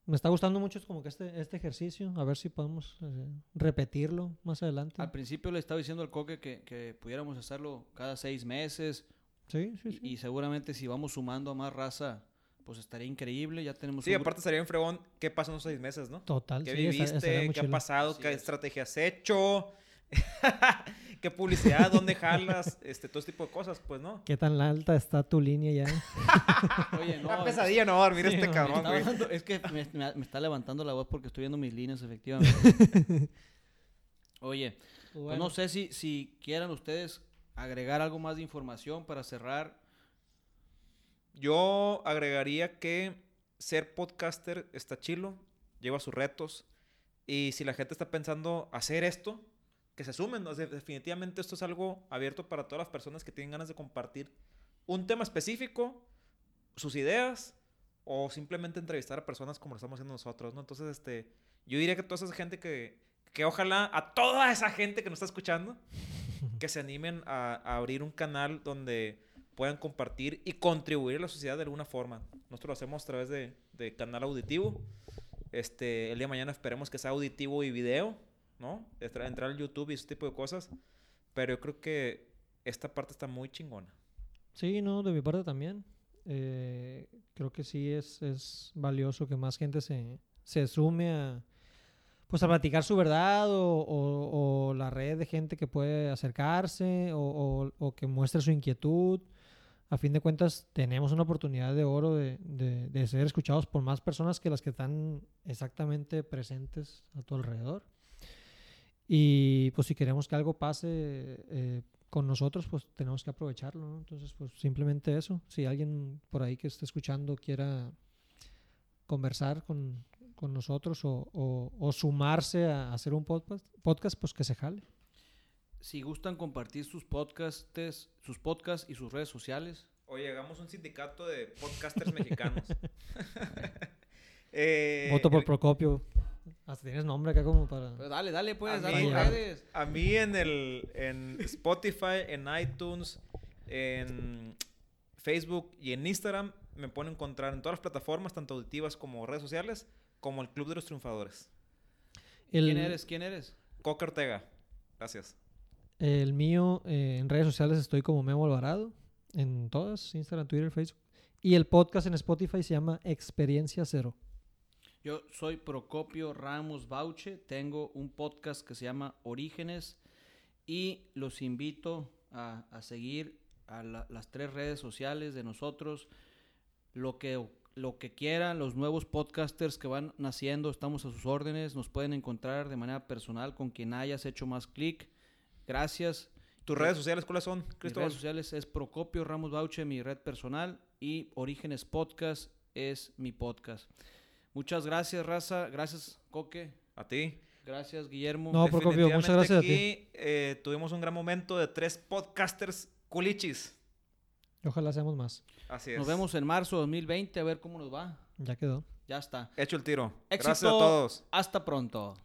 Me está gustando mucho como que este, este ejercicio, a ver si podemos eh, repetirlo más adelante. Al principio le estaba diciendo al Coque que, que pudiéramos hacerlo cada seis meses. Sí, sí, sí. Y, y seguramente si vamos sumando a más raza, pues estaría increíble. Ya tenemos. Sí, aparte estaría en fregón qué pasó en esos seis meses, ¿no? Total. ¿Qué viviste? ¿Qué ha pasado? ¿Qué estrategia has hecho? ¿Qué publicidad? ¿Dónde jalas? Este, todo ese tipo de cosas, pues, ¿no? ¿Qué tan alta está tu línea ya? Oye, no. Una pesadilla no dormir este cabrón, güey. es que me, me, está levantando la voz porque estoy viendo mis líneas, efectivamente. Oye, pues no sé si, si quieran ustedes agregar algo más de información para cerrar yo agregaría que ser podcaster está chilo, lleva sus retos. Y si la gente está pensando hacer esto, que se sumen. definitivamente esto es algo abierto para todas las personas que tienen ganas de compartir un tema específico, sus ideas, o simplemente entrevistar a personas como lo estamos haciendo nosotros, ¿no? Entonces, este, yo diría que toda esa gente que, que ojalá a toda esa gente que nos está escuchando, que se animen a abrir un canal donde puedan compartir y contribuir a la sociedad de alguna forma. Nosotros lo hacemos a través de, de canal auditivo. Este, el día de mañana esperemos que sea auditivo y video, ¿no? Entrar al YouTube y ese tipo de cosas. Pero yo creo que esta parte está muy chingona. Sí, no, de mi parte también. Eh, creo que sí es, es valioso que más gente se, se sume a, pues a platicar su verdad o, o, la red de gente que puede acercarse o, o, que muestre su inquietud a fin de cuentas tenemos una oportunidad de oro de, de, ser escuchados por más personas que las que están exactamente presentes a tu alrededor. Y pues si queremos que algo pase eh, con nosotros, pues tenemos que aprovecharlo. Entonces, pues simplemente eso. Si alguien por ahí que esté escuchando quiera conversar con, con nosotros o, sumarse a hacer un podcast, podcast, pues que se jale si gustan compartir sus podcasts, sus podcasts y sus redes sociales. Oye, hagamos un sindicato de podcasters mexicanos. eh, Voto por Procopio. Hasta tienes nombre acá como para. Pero dale, dale, pues, a mí, redes. A, mí en el en Spotify, en iTunes, en Facebook y en Instagram me pueden encontrar en todas las plataformas, tanto auditivas como redes sociales, como el Club de los Triunfadores. ¿Quién eres? ¿Quién eres? Coca Ortega. Gracias. El mío, eh, en redes sociales estoy como Memo Alvarado, en todas, Instagram, Twitter, Facebook. Y el podcast en Spotify se llama Experiencia Cero. Yo soy Procopio Ramos Bauche, tengo un podcast que se llama Orígenes y los invito a, seguir a las tres redes sociales de nosotros. Lo que, lo que quieran, los nuevos podcasters que van naciendo, estamos a sus órdenes. Nos pueden encontrar de manera personal con quien hayas hecho más clic. Gracias. ¿Tus redes sociales cuáles son, Mis redes sociales es Procopio Ramos Bauche, mi red personal, y Orígenes Podcast es mi podcast. Muchas gracias, Raza. Gracias, Coque. A ti. Gracias, Guillermo. No, Procopio, muchas gracias aquí, a ti. Eh, tuvimos un gran momento de tres podcasters culichis. Ojalá seamos más. Así es. Nos vemos en marzo de 2020 a ver cómo nos va. Ya quedó. Ya está. Hecho el tiro. gracias a todos. Hasta pronto.